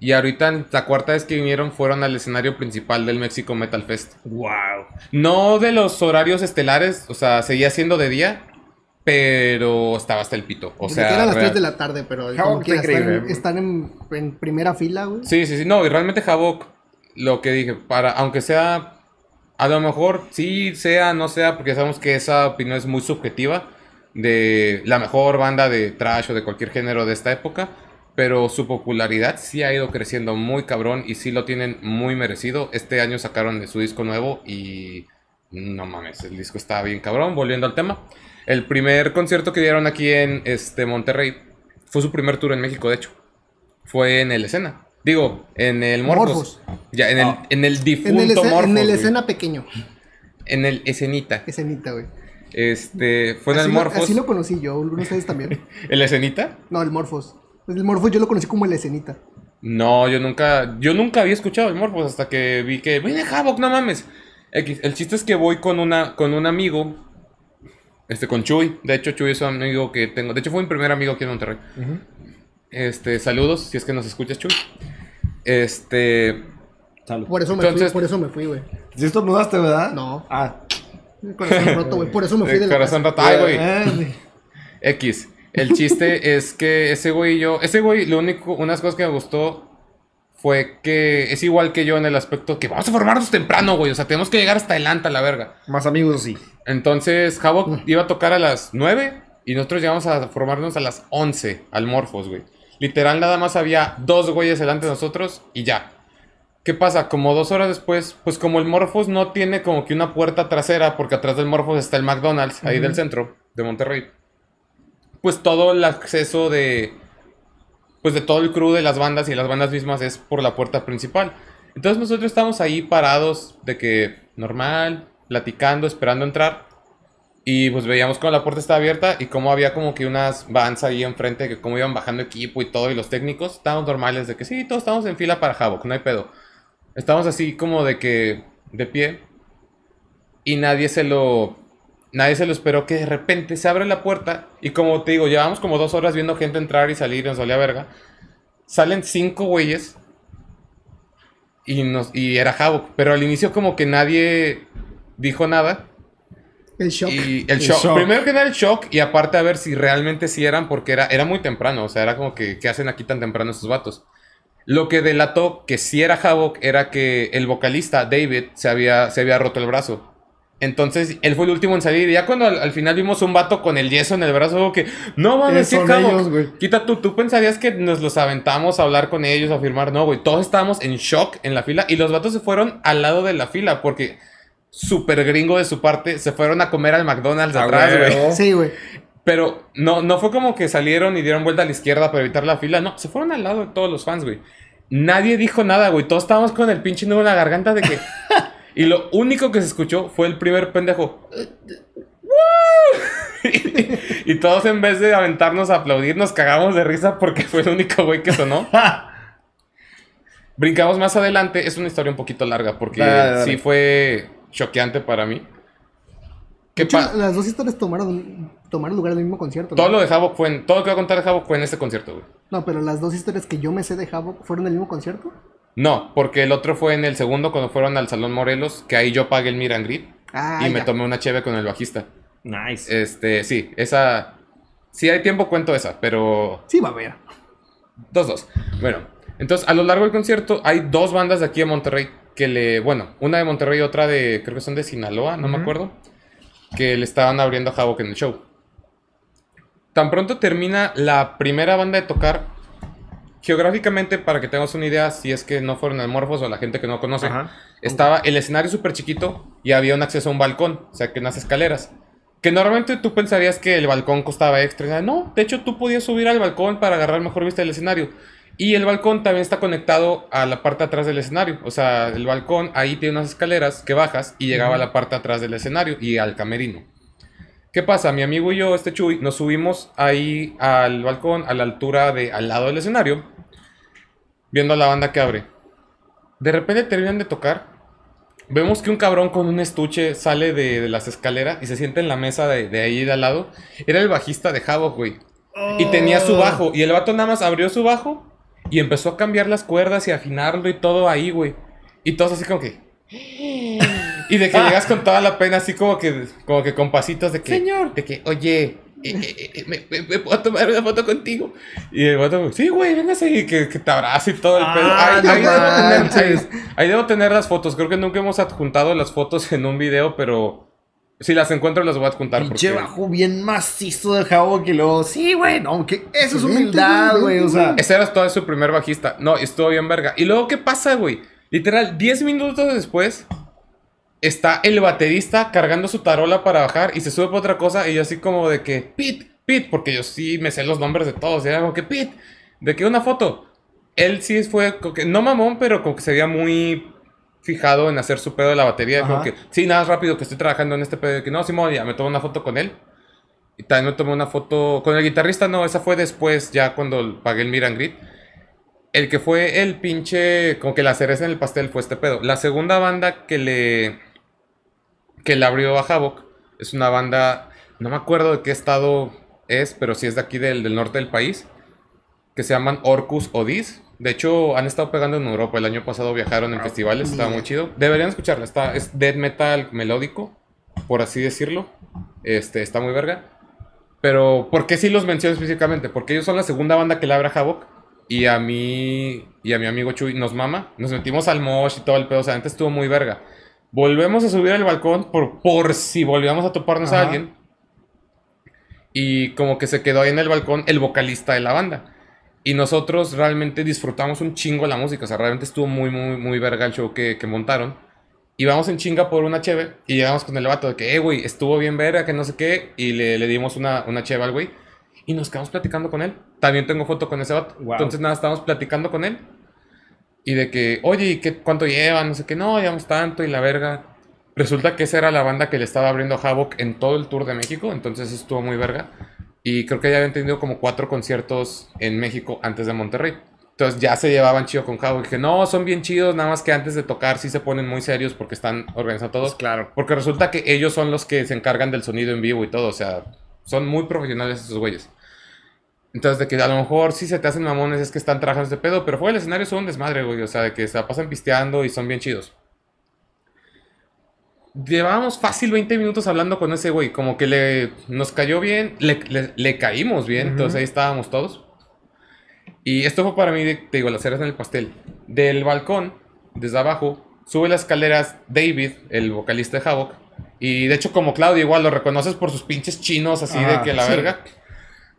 Y ahorita en la cuarta vez que vinieron fueron al escenario principal del México Metal Fest. Wow. No de los horarios estelares, o sea, seguía siendo de día, pero estaba hasta el pito. O sea, eran las real- 3 de la tarde, pero como están, están en, en primera fila, güey. Sí, sí, sí, no, y realmente Havok, lo que dije, para, aunque sea, a lo mejor sí sea, no sea, porque sabemos que esa opinión es muy subjetiva de la mejor banda de trash o de cualquier género de esta época, pero su popularidad sí ha ido creciendo muy cabrón y sí lo tienen muy merecido. Este año sacaron de su disco nuevo y no mames, el disco está bien cabrón, volviendo al tema. El primer concierto que dieron aquí en este Monterrey fue su primer tour en México, de hecho. Fue en el escena. Digo, en el Morphos. Morphos. Ya, en el, Ah. en el En difunto el, escena, Morphos. en el güey. escena pequeño. En el escenita. Escenita, güey. Este, fue en así el lo- Morphos. así lo conocí yo, ¿alguno de ustedes también? ¿El escenita? No, el Morphos. El Morphos yo lo conocí como el escenita. No, yo nunca, yo nunca había escuchado el Morphos hasta que vi que, viene Havoc, no mames. El chiste es que voy con una, con un amigo, este, con Chuy. De hecho, Chuy es un amigo que tengo. De hecho, fue mi primer amigo aquí en Monterrey. Este, saludos, si es que nos escuchas, Chuy. Este, Salud. Por eso me Entonces- fui, por eso me fui, güey. ¿Sí estornudaste, verdad? No. Ah. El Corazón roto, güey. Por eso me fui de de la corazón roto. Ay, güey. Eh, X. El chiste es que ese güey y yo. Ese güey, lo único, unas cosas que me gustó fue que es igual que yo en el aspecto que vamos a formarnos temprano, güey. O sea, tenemos que llegar hasta adelante a la verga. Más amigos, sí. Entonces, Havok iba a tocar a las 9 y nosotros llegamos a formarnos a las 11 al Morphos, güey. Literal, nada más había dos güeyes delante de nosotros y ya. ¿Qué pasa? Como dos horas después, pues como el Morphos no tiene como que una puerta trasera, porque atrás del Morphos está el McDonald's, ahí del centro de Monterrey. Pues todo el acceso de. Pues de todo el crew de las bandas y las bandas mismas es por la puerta principal. Entonces nosotros estamos ahí parados de que normal, platicando, esperando entrar. Y pues veíamos cómo la puerta estaba abierta y cómo había como que unas vans ahí enfrente, que cómo iban bajando equipo y todo, y los técnicos estábamos normales de que sí, todos estamos en fila para Havok, no hay pedo. Estamos así como de que de pie y nadie se lo nadie se lo esperó que de repente se abre la puerta y como te digo, llevamos como dos horas viendo gente entrar y salir, nos valía verga. Salen cinco güeyes y, nos, y era Havok, pero al inicio como que nadie dijo nada. El shock. Y el El shock. shock. Primero que nada el shock y aparte a ver si realmente sí eran porque era, era muy temprano. O sea, era como que ¿qué hacen aquí tan temprano estos vatos? Lo que delató que sí era Havok era que el vocalista David se había, se había roto el brazo. Entonces, él fue el último en salir. Y ya cuando al, al final vimos un vato con el yeso en el brazo, como que, no mames, güey. Quita tú, tú pensarías que nos los aventamos a hablar con ellos, a firmar. No, güey, todos estábamos en shock en la fila. Y los vatos se fueron al lado de la fila porque, súper gringo de su parte, se fueron a comer al McDonald's Ah, atrás, güey. güey. Sí, güey. Pero no, no fue como que salieron y dieron vuelta a la izquierda para evitar la fila. No, se fueron al lado de todos los fans, güey. Nadie dijo nada, güey. Todos estábamos con el pinche nudo en la garganta de que. y lo único que se escuchó fue el primer pendejo. ¡Woo! y todos en vez de aventarnos a aplaudir, nos cagamos de risa porque fue el único güey que sonó. Brincamos más adelante. Es una historia un poquito larga porque Dale, dale, dale. sí fue choqueante para mí. ¿Qué hecho, las dos historias tomaron, tomaron lugar en el mismo concierto. ¿no? Todo lo de Havoc fue en, todo lo que voy a contar de Havoc fue en este concierto, güey. No, pero las dos historias que yo me sé de Havoc fueron en el mismo concierto. No, porque el otro fue en el segundo cuando fueron al Salón Morelos, que ahí yo pagué el Miran Grid Ah, y me tomé una cheve con el bajista. Nice. Este, sí, esa. Si hay tiempo, cuento esa, pero. Sí, va a ver. Dos, dos. Bueno, entonces a lo largo del concierto hay dos bandas de aquí de Monterrey que le. Bueno, una de Monterrey y otra de. Creo que son de Sinaloa, no me acuerdo. Que le estaban abriendo a Havoc en el show. Tan pronto termina la primera banda de tocar. Geográficamente, para que tengamos una idea, si es que no fueron almorfos o la gente que no conoce, Ajá. estaba el escenario súper chiquito y había un acceso a un balcón, o sea, que unas escaleras. Que normalmente tú pensarías que el balcón costaba extra. No, de hecho tú podías subir al balcón para agarrar mejor vista del escenario. Y el balcón también está conectado a la parte de atrás del escenario. O sea, el balcón ahí tiene unas escaleras que bajas y llegaba a la parte de atrás del escenario y al camerino. ¿Qué pasa? Mi amigo y yo, este Chuy, nos subimos ahí al balcón a la altura de al lado del escenario, viendo a la banda que abre. De repente terminan de tocar. Vemos que un cabrón con un estuche sale de, de las escaleras y se sienta en la mesa de, ahí de al lado. Era el bajista de Havoc, güey. Y tenía su bajo. Y el vato nada más abrió su bajo y empezó a cambiar las cuerdas y afinarlo y todo ahí, güey. Y todos así como que. Y de que llegas con toda la pena, así como que, como que con pasitos de que. Señor. De que, oye, eh, eh, eh, ¿me, me- me puedo tomar una foto contigo? Y el vato, sí, güey, véngase y que, que te abrace y todo el Ah, pedo. Ahí, no ahí debo tener, ahí- ahí debo tener las fotos. Creo que nunca hemos adjuntado las fotos en un video, pero si las encuentro las voy a adjuntar. Pinche Porque... bajo bien macizo de Havoc y luego, sí, güey, no, que eso es humildad, güey, güey, o sea. Ese era todo su primer bajista. No, estuvo bien verga. Y luego, ¿qué pasa, güey? Literal, 10 minutos después, está el baterista cargando su tarola para bajar y se sube por otra cosa. Y yo así como de que, Pit, Pit, porque yo sí me sé los nombres de todos. Y era como que, Pit, de que una foto. Él sí fue, como que, no mamón, pero como que se veía muy fijado en hacer su pedo de la batería. Como que, sí, nada rápido que estoy trabajando en este pedo. Que, no, Simón, ya me tomo una foto con él. Y también me tomé una foto con el guitarrista, no, esa fue después, ya cuando pagué el Miran Grid. El que fue el pinche, como que la cereza en el pastel fue este pedo. La segunda banda que le, que le abrió a Havoc es una banda, no me acuerdo de qué estado es, pero sí es de aquí del, del norte del país, que se llaman Orcus Odis. De hecho, han estado pegando en Europa. El año pasado viajaron en festivales, estaba muy chido. Deberían escucharla, está, es death metal melódico, por así decirlo. Este, está muy verga. Pero, ¿por qué sí los menciono específicamente? Porque ellos son la segunda banda que le abre a Havoc. Y a mí y a mi amigo Chuy nos mama. Nos metimos al mosh y todo el pedo. O sea, antes estuvo muy verga. Volvemos a subir al balcón por, por si volvíamos a toparnos a Ajá. alguien. Y como que se quedó ahí en el balcón el vocalista de la banda. Y nosotros realmente disfrutamos un chingo la música. O sea, realmente estuvo muy, muy, muy verga el show que, que montaron. Y vamos en chinga por una cheve. Y llegamos con el vato de que, eh, güey, estuvo bien verga, que no sé qué. Y le, le dimos una, una cheve al güey. Y nos quedamos platicando con él. También tengo foto con ese vato. Wow. Entonces, nada, estábamos platicando con él. Y de que, oye, ¿y qué, cuánto llevan? No sé qué, no, llevamos tanto y la verga. Resulta que esa era la banda que le estaba abriendo a Havoc en todo el tour de México. Entonces estuvo muy verga. Y creo que ya habían tenido como cuatro conciertos en México antes de Monterrey. Entonces ya se llevaban chido con Havoc. Y dije, no, son bien chidos, nada más que antes de tocar sí se ponen muy serios porque están organizando todos. Pues claro. Porque resulta que ellos son los que se encargan del sonido en vivo y todo. O sea, son muy profesionales esos güeyes. Entonces, de que a lo mejor sí se te hacen mamones es que están trabajando este pedo. Pero fue el escenario son un desmadre, güey. O sea, de que se la pasan pisteando y son bien chidos. Llevábamos fácil 20 minutos hablando con ese güey. Como que le, nos cayó bien. Le, le- le caímos bien. Entonces ahí estábamos todos. Y esto fue para mí, de- te digo, las ceras en el pastel. Del balcón, desde abajo, sube las escaleras David, el vocalista de Havoc, Y de hecho, como Claudio, igual lo reconoces por sus pinches chinos, así de que la sí. verga.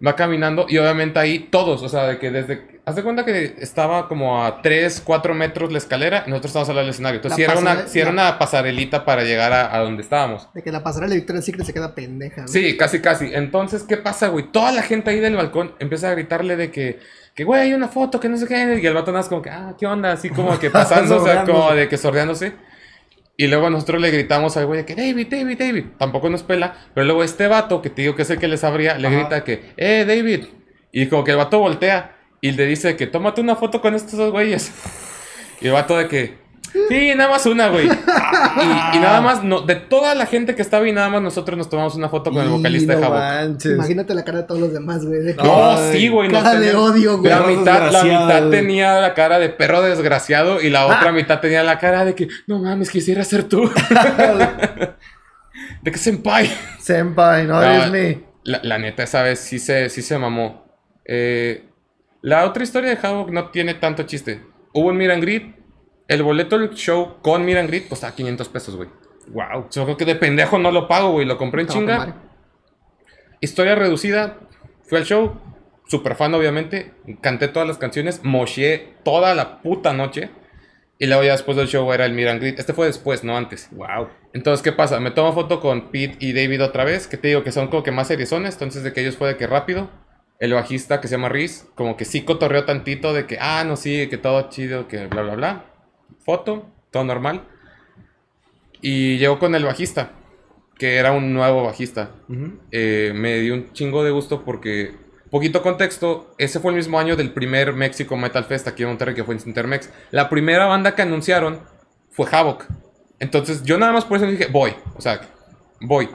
Va caminando y obviamente ahí todos, o sea, de que desde... Haz de cuenta que estaba como a 3, 4 metros la escalera y nosotros estábamos al lado del escenario. Entonces, sí era, una, sí era una pasarelita para llegar a, a donde estábamos. De que la pasarela de Victoria's Secret se queda pendeja. ¿no? Sí, casi, casi. Entonces, ¿qué pasa, güey? Toda la gente ahí del balcón empieza a gritarle de que, que güey, hay una foto, que no sé qué. Y el vato nada más como que, ah, ¿qué onda? Así como que pasando, o sea, como de que sordeándose. Y luego nosotros le gritamos al güey que, David, David, David. Tampoco nos pela. Pero luego este vato, que te digo que es el que les abría, le Ajá. grita que, eh, David. Y como que el vato voltea y le dice que, tómate una foto con estos dos güeyes. Y el vato de que, sí, nada más una, güey. Y, y nada más, no, de toda la gente que estaba ahí, nada más nosotros nos tomamos una foto con el Y vocalista de no Havoc. manches. Imagínate la cara de todos los demás, güey. de No, Ay, sí, güey. cara de odio, güey. La mitad, la mitad tenía la cara de perro desgraciado y la otra mitad tenía la cara de que, no mames, quisiera ser tú. de que senpai. Senpai, no, eres me. La, la neta, esa vez sí se, sí se mamó. Eh, la otra historia de Havoc no tiene tanto chiste. Hubo un Miran Grid. El boleto del show con Miran Grid costaba 500 pesos, güey. Wow. Yo creo que de pendejo no lo pago, güey. Lo compré en chinga. Historia reducida. Fui al show. Super fan, obviamente. Canté todas las canciones. Mosheé toda la puta noche. Y luego ya después del show era el Miran Grid. Este fue después, no antes. Wow. Entonces, ¿qué pasa? Me tomo foto con Pete y David otra vez. Que te digo que son como que más seriezones. Entonces, de que ellos fue de que rápido. El bajista que se llama Riz. Como que sí cotorreó tantito. De que, ah, no, sí, que todo chido. Que bla, bla, bla. Foto. Todo normal. Y llegó con el bajista. Que era un nuevo bajista eh, me dio un chingo de gusto porque, poquito contexto, ese fue el mismo año del primer México Metal Fest aquí en Monterrey, que fue en Intermex. La primera banda que anunciaron fue Havoc. Entonces yo nada más por eso dije, voy, o sea, voy.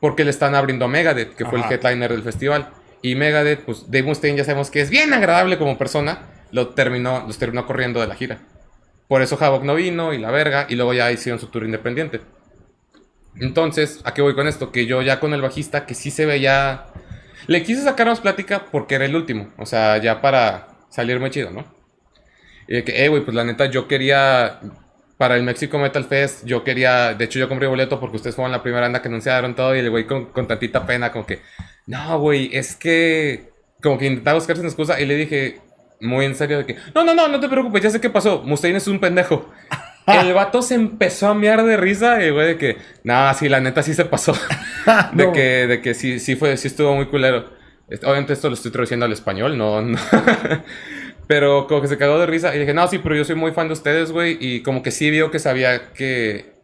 Porque le están abriendo a Megadeth, que fue el headliner del festival. Y Megadeth, pues Dave Mustaine ya sabemos que es bien agradable como persona, lo terminó, los terminó corriendo de la gira. Por eso Havoc no vino y la verga, y luego ya hicieron su tour independiente. Entonces, ¿a qué voy con esto? Que yo ya con el bajista, que sí se veía... Le quise sacar más plática porque era el último. O sea, ya para salir muy chido, ¿no? Y de que, eh, güey, pues la neta, yo quería... Para el México Metal Fest, yo quería... De hecho, yo compré boleto porque ustedes fueron la primera banda que anunciaron todo. Y el güey con tantita pena, como que... No, güey, es que... Como que intentaba buscarse una excusa. Y le dije, muy en serio, de que... No, no, no, no te preocupes, ya sé qué pasó. Mustaine es un pendejo. El vato se empezó a mear de risa y güey de que, nada, sí, la neta sí se pasó. de No. que, de que sí, sí fue, sí estuvo muy culero. Obviamente esto lo estoy traduciendo al español, no, no. pero como que se cagó de risa y dije, no, sí, pero yo soy muy fan de ustedes, güey. Y como que sí vio que sabía que,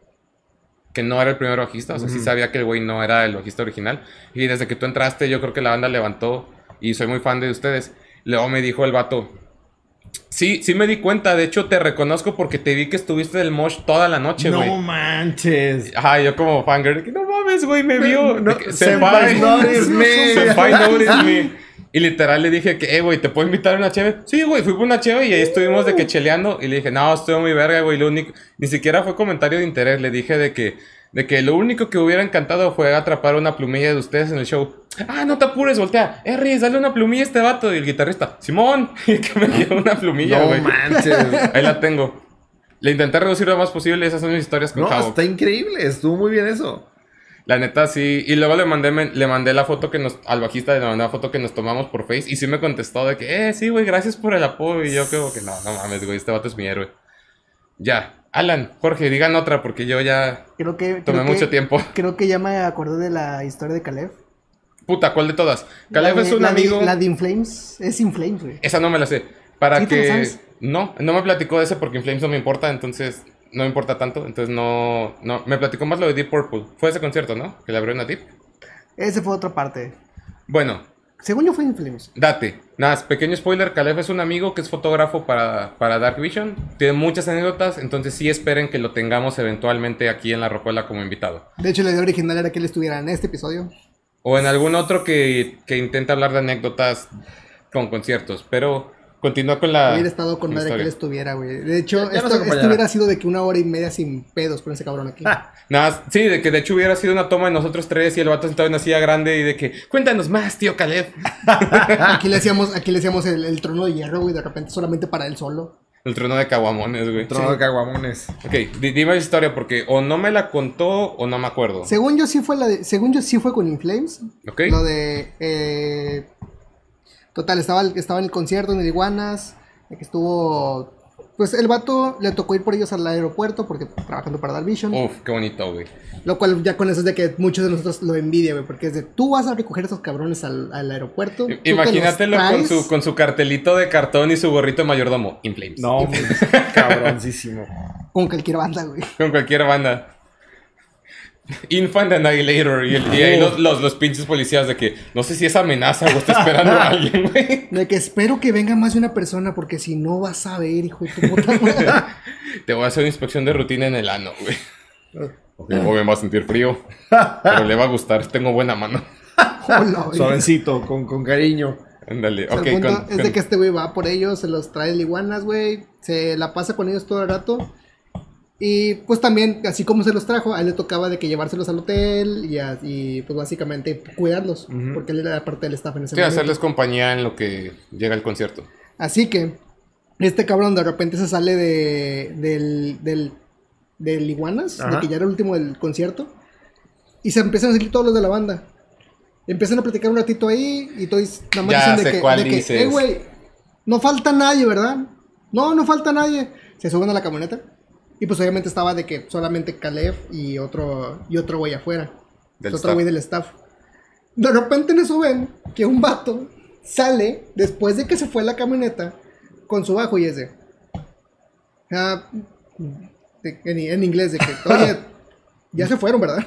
que no era el primer bajista. O sea, sí sabía que el güey no era el bajista original. Y desde que tú entraste, yo creo que la banda levantó y soy muy fan de ustedes. Luego me dijo el vato, Sí, sí me di cuenta. De hecho, te reconozco porque te vi que estuviste del mosh toda la noche, güey. No manches. Ajá, yo como fangirl, no mames, güey, me vio. No, que, senpai noticed me. Senpai noticed me. Y literal le dije que, eh, güey, ¿te puedo invitar a una cheve? Sí, güey, fui por una cheve y ahí estuvimos de que cheleando. Y le dije, no, estuvo muy verga, güey. Lo único, ni siquiera fue comentario de interés. Le dije de que, de que lo único que hubiera encantado fue atrapar una plumilla de ustedes en el show. Ah, no te apures, voltea. Riz, dale una plumilla a este vato. Y el guitarrista, Simón, y que me dio una plumilla, No güey. manches. Ahí la tengo. Le intenté reducir lo más posible. Esas son mis historias con No, Javo. está increíble. Estuvo muy bien eso. La neta, sí. Y luego le mandé, me- le mandé la foto que nos... Al bajista le mandé la foto que nos tomamos por Face. Y sí me contestó de que, eh, sí, güey, gracias por el apoyo. Y yo creo que, no, no mames, güey, este vato es mi héroe. Ya. Alan, Jorge, digan otra porque yo ya Creo que. tomé creo que- mucho tiempo. Creo que ya me acordé de la historia de Caleb. Puta, ¿cuál de todas? Caleb es un la de- amigo... la de Inflames. Es Inflames, güey. Esa no me la sé. Para ¿Sí te la que... No, no me platicó de ese porque en Flames no me importa, entonces... No me importa tanto, entonces no... no me platicó más lo de Deep Purple. Fue ese concierto, ¿no? Que le abrieron a Deep. Ese fue otra parte. Bueno, Según yo fue Inflames. Date. Nada, pequeño spoiler, Caleb es un amigo que es fotógrafo para, para Dark Vision. Tiene muchas anécdotas, entonces sí esperen que lo tengamos eventualmente aquí en La Rocuela como invitado. De hecho, la idea original era que él estuviera en este episodio. O en algún otro que, que intente hablar de anécdotas con conciertos. Pero continúa con la... Hubiera estado con madre que él estuviera, güey. De hecho, Ya- ya nos esto, esto hubiera sido de que una hora y media sin pedos con ese cabrón aquí. Nada, sí, de que de hecho hubiera sido una toma de nosotros tres y el vato sentado en una silla grande y de que, cuéntanos más, tío Caleb. Aquí le hacíamos, aquí le hacíamos el, el trono de hierro, güey, de repente solamente para él solo. El trono de caguamones, güey. Trono de caguamones. Ok, di- dime la historia porque o no me la contó o no me acuerdo. Según yo sí fue la de- según yo sí fue con Inflames. Ok. Lo de eh, total, estaba, estaba en el concierto en el Iguanas, que estuvo pues el vato le tocó ir por ellos al aeropuerto porque trabajando para Dark Vision. Uf, qué bonito, güey. Lo cual ya con eso es de que muchos de nosotros lo envidia, güey, porque es de tú vas a recoger a esos cabrones al, al aeropuerto. Imagínatelo con su, con su cartelito de cartón y su gorrito de mayordomo. In Flames. No, pues, cabroncísimo. con cualquier banda, güey. Con cualquier banda. Infant Annihilator. Y, el- y ahí los, los, los pinches policías de que no sé si es amenaza o está esperando a alguien, güey. De que espero que venga más de una persona porque si no vas a ver, hijo de tu puta. Te voy a hacer una inspección de rutina en el ano, güey. Ok, joven va a sentir frío. Pero le va a gustar. Tengo buena mano. Hola. Suavecito, con, con cariño. Ándale. Ok, el punto con- es con- de que este güey va por ellos, se los trae el iguanas, güey. Se la pasa con ellos todo el rato. Y pues también, así como se los trajo, a él le tocaba de que llevárselos al hotel y, a- y, pues básicamente cuidarlos. Porque él era parte del staff en ese Sí, momento. hacerles compañía en lo que llega el concierto. Así que este cabrón de repente se sale de, del, del, del iguanas, de que ya era el último del concierto. Y se empiezan a salir todos los de la banda. Empiezan a platicar un ratito ahí y todos nada más Ya dicen de que, de eh, güey, no falta nadie, ¿verdad? No, no falta nadie. Se suben a la camioneta. Y pues obviamente estaba de que solamente Caleb y otro, y otro güey afuera. Del otro staff. güey del staff. De repente en eso ven que un vato sale después de que se fue la camioneta con su bajo y es de. ah, de- en, en inglés, de que, oye, ya se fueron, ¿verdad?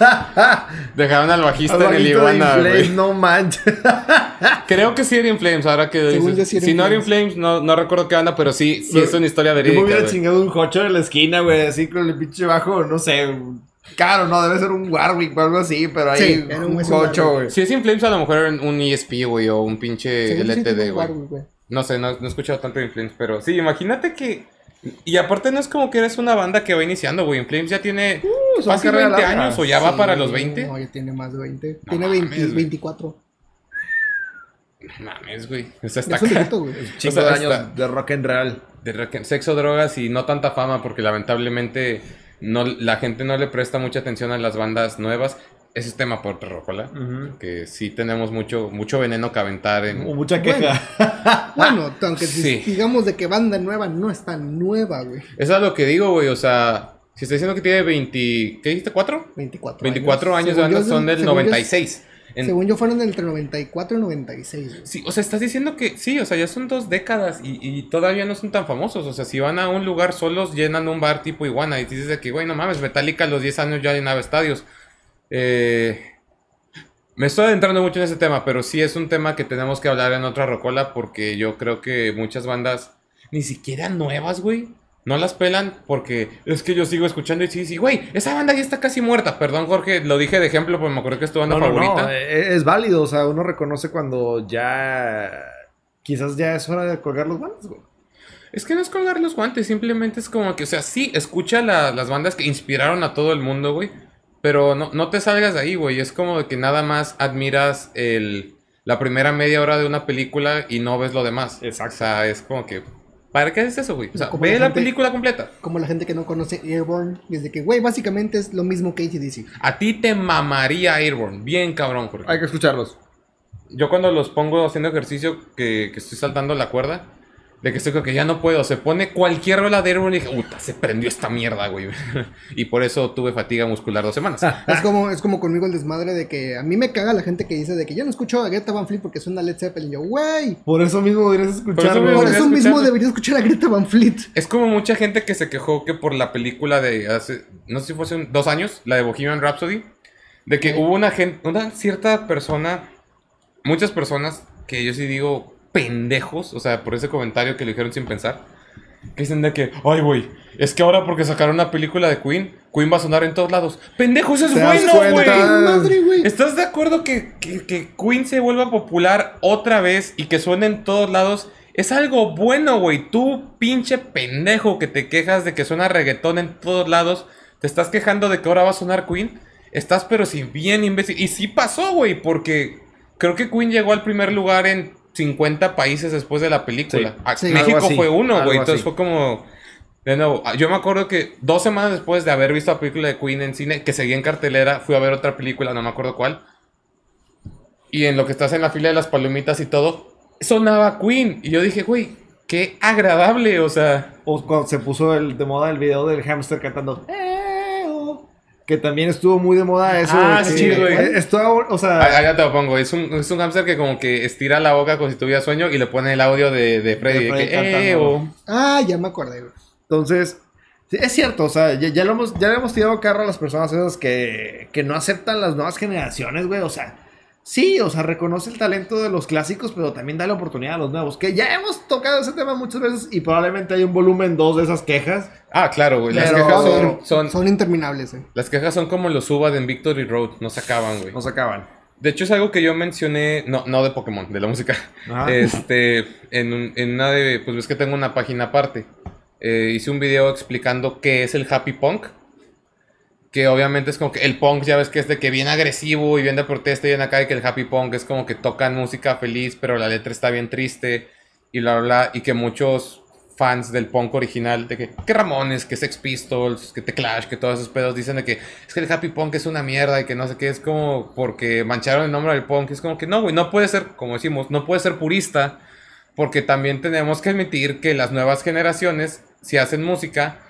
Dejaron al bajista en el Iguana, Inflames, güey. no manches. Creo que sí era In Flames, ahora que Según dices. yo sí era si no era In Flames. Flames, no, no recuerdo qué banda, pero sí, sí es una historia Yo me verídica. hubiera chingado un jocho en la esquina, güey, así con el pinche bajo, no sé, caro, no, debe ser un Warwick o algo así, pero ahí Sí, era un- un es un jocho, Warwick. güey. Si es In Flames, a lo mejor era un ESP, güey, o un pinche sí LTD, güey. Warwick, güey. No sé, no, no he escuchado tanto de In Flames, pero sí, imagínate que. Y aparte no es como que eres una banda que va iniciando, güey. In Flames ya tiene Uh, son fácil carrera 20 larga. años o ya va Sí, para los 20. No, ya tiene más de 20. No tiene mames, 20 güey. 24. No Mames, güey. O sea, está es un ca- viejito, güey. Chingo O sea, de años hasta- de rock and roll. de rock- sexo, drogas y no tanta fama porque lamentablemente no, la gente no le presta mucha atención a las bandas nuevas. Ese es tema por Rocola. Que sí tenemos mucho, mucho veneno que aventar en... O Mucha queja. Bueno, aunque Sí. digamos de que banda nueva no es tan nueva, güey. Eso es lo que digo, güey. O sea, si está diciendo que tiene 20... ¿Qué dijiste? ¿4? 24 24 años de banda son del según yo, 96. En- Según yo fueron entre 94 y 96. güey. Sí, o sea, estás diciendo que sí, o sea, ya son dos décadas y, y todavía no son tan famosos. O sea, si van a un lugar solos, llenan un bar tipo Iguana y dices de que, güey, no mames, Metallica a los 10 años ya llenaba estadios. Eh, me estoy adentrando mucho en ese tema, pero sí es un tema que tenemos que hablar en otra rocola porque yo creo que muchas bandas, ni siquiera nuevas, güey, no las pelan porque es que yo sigo escuchando y sí, sí, güey, esa banda ya está casi muerta. Perdón, Jorge, lo dije de ejemplo, pero me acuerdo que es tu banda No, no, favorita. no, eh, es válido, o sea, uno reconoce cuando ya... Quizás ya es hora de colgar los bandos, güey. Es que no es colgar los guantes, simplemente es como que, o sea, sí, escucha la- las bandas que inspiraron a todo el mundo, güey. Pero no, no te salgas de ahí, güey. Es como que nada más admiras el, la primera media hora de una película y no ves lo demás. Exacto. O sea, es como que, ¿para qué haces eso, güey? O sea, Como ve la la gente- película completa. Como la gente que no conoce Airborne, desde que, güey, básicamente es lo mismo que ACDC. A ti te mamaría Airborne. Bien cabrón, Jorge. Hay que escucharlos. Yo cuando los pongo haciendo ejercicio, que, que estoy saltando la cuerda, de que estoy como que ya no puedo, se pone cualquier rola de Airborne y dije, puta, se prendió esta mierda, güey. y por eso tuve fatiga muscular dos semanas. Es como, es como conmigo el desmadre de que a mí me caga la gente que dice de que yo no escucho a Greta Van Fleet porque suena Led Zeppelin. Yo, güey, Por eso mismo deberías escucharlo. mismo por deberías eso mismo escucharlo. debería escuchar a Greta Van Fleet. Es como mucha gente que se quejó que por la película de hace, no sé si fue hace un- dos años, la de Bohemian Rhapsody, de que Sí. hubo una gente, una cierta persona, muchas personas, que yo sí digo pendejos, o sea, por ese comentario que le dijeron sin pensar, que dicen de que, ay, güey, es que ahora porque sacaron una película de Queen, Queen va a sonar en todos lados. ¡Pendejos, eso es ¿Te das bueno, güey. ¿Estás de acuerdo que, que- que Queen se vuelva popular otra vez y que suene en todos lados? Es algo bueno, güey. Tú, pinche pendejo, que te quejas de que suena reggaetón en todos lados. Te estás quejando de que ahora va a sonar Queen. Estás, pero si bien imbécil. Y sí pasó, güey, porque creo que Queen llegó al primer lugar en 50 países después de la película. Sí. Ah, Sí. México así, fue uno, güey. Entonces así. fue como. De nuevo, ah, yo me acuerdo que dos semanas después de haber visto la película de Queen en cine, que seguía en cartelera, fui a ver otra película, no me acuerdo cuál. Y en lo que estás en la fila de las palomitas y todo, sonaba Queen. Y yo dije, güey, qué agradable, o sea. O cuando se puso el, de moda el video del hamster cantando. "Eh, oh", Que también estuvo muy de moda eso. Ah, sí, güey. Estuvo, o sea. Ya te lo pongo. Es un, es un hamster que como que estira la boca como si tuviera sueño y le pone el audio de, de Freddy. De que, cantando. "Eh, oh". Ah, ya me acordé, güey. Entonces, es cierto, o sea, ya, ya lo hemos, ya le hemos tirado carro a las personas esas que, que no aceptan las nuevas generaciones, güey. O sea, sí, o sea, reconoce el talento de los clásicos, pero también da la oportunidad a los nuevos. Que ya hemos tocado ese tema muchas veces y probablemente hay un volumen 2 de esas quejas. Ah, claro, güey. Las Pero- quejas son, son- Son interminables, eh. Las quejas son como los Suba en Victory Road. No se acaban, güey. No se acaban. De hecho, es algo que yo mencioné. No, no de Pokémon, de la música. Ajá. Este. En, un- en una de. Pues ves que tengo una página aparte. Eh, hice un video explicando qué es el Happy Punk. Que obviamente es como que el punk, ya ves que es de que bien agresivo y bien de protesta y bien acá, y que el happy punk es como que tocan música feliz, pero la letra está bien triste y bla, bla, bla, y que muchos fans del punk original, de que, que Ramones, que Sex Pistols, que The Clash, que todos esos pedos dicen de que es que el happy punk es una mierda y que no sé qué, es como porque mancharon el nombre del punk, es como que no, güey, no puede ser, como decimos, no puede ser purista, porque también tenemos que admitir que las nuevas generaciones, si hacen música,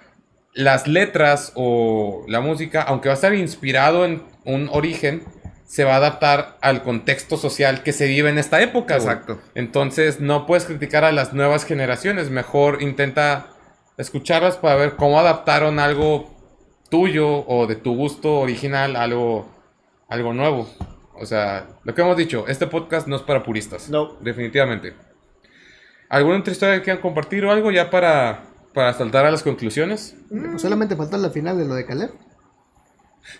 las letras o la música, aunque va a estar inspirado en un origen, se va a adaptar al contexto social que se vive en esta época. güey. Exacto. Entonces no puedes criticar a las nuevas generaciones, mejor intenta escucharlas para ver cómo adaptaron algo tuyo o de tu gusto original a algo, algo nuevo. O sea, lo que hemos dicho, este podcast no es para puristas. No. Definitivamente. ¿Alguna otra historia que quieran compartir o algo ya para, para saltar a las conclusiones? Pues solamente falta la final de lo de Caleb.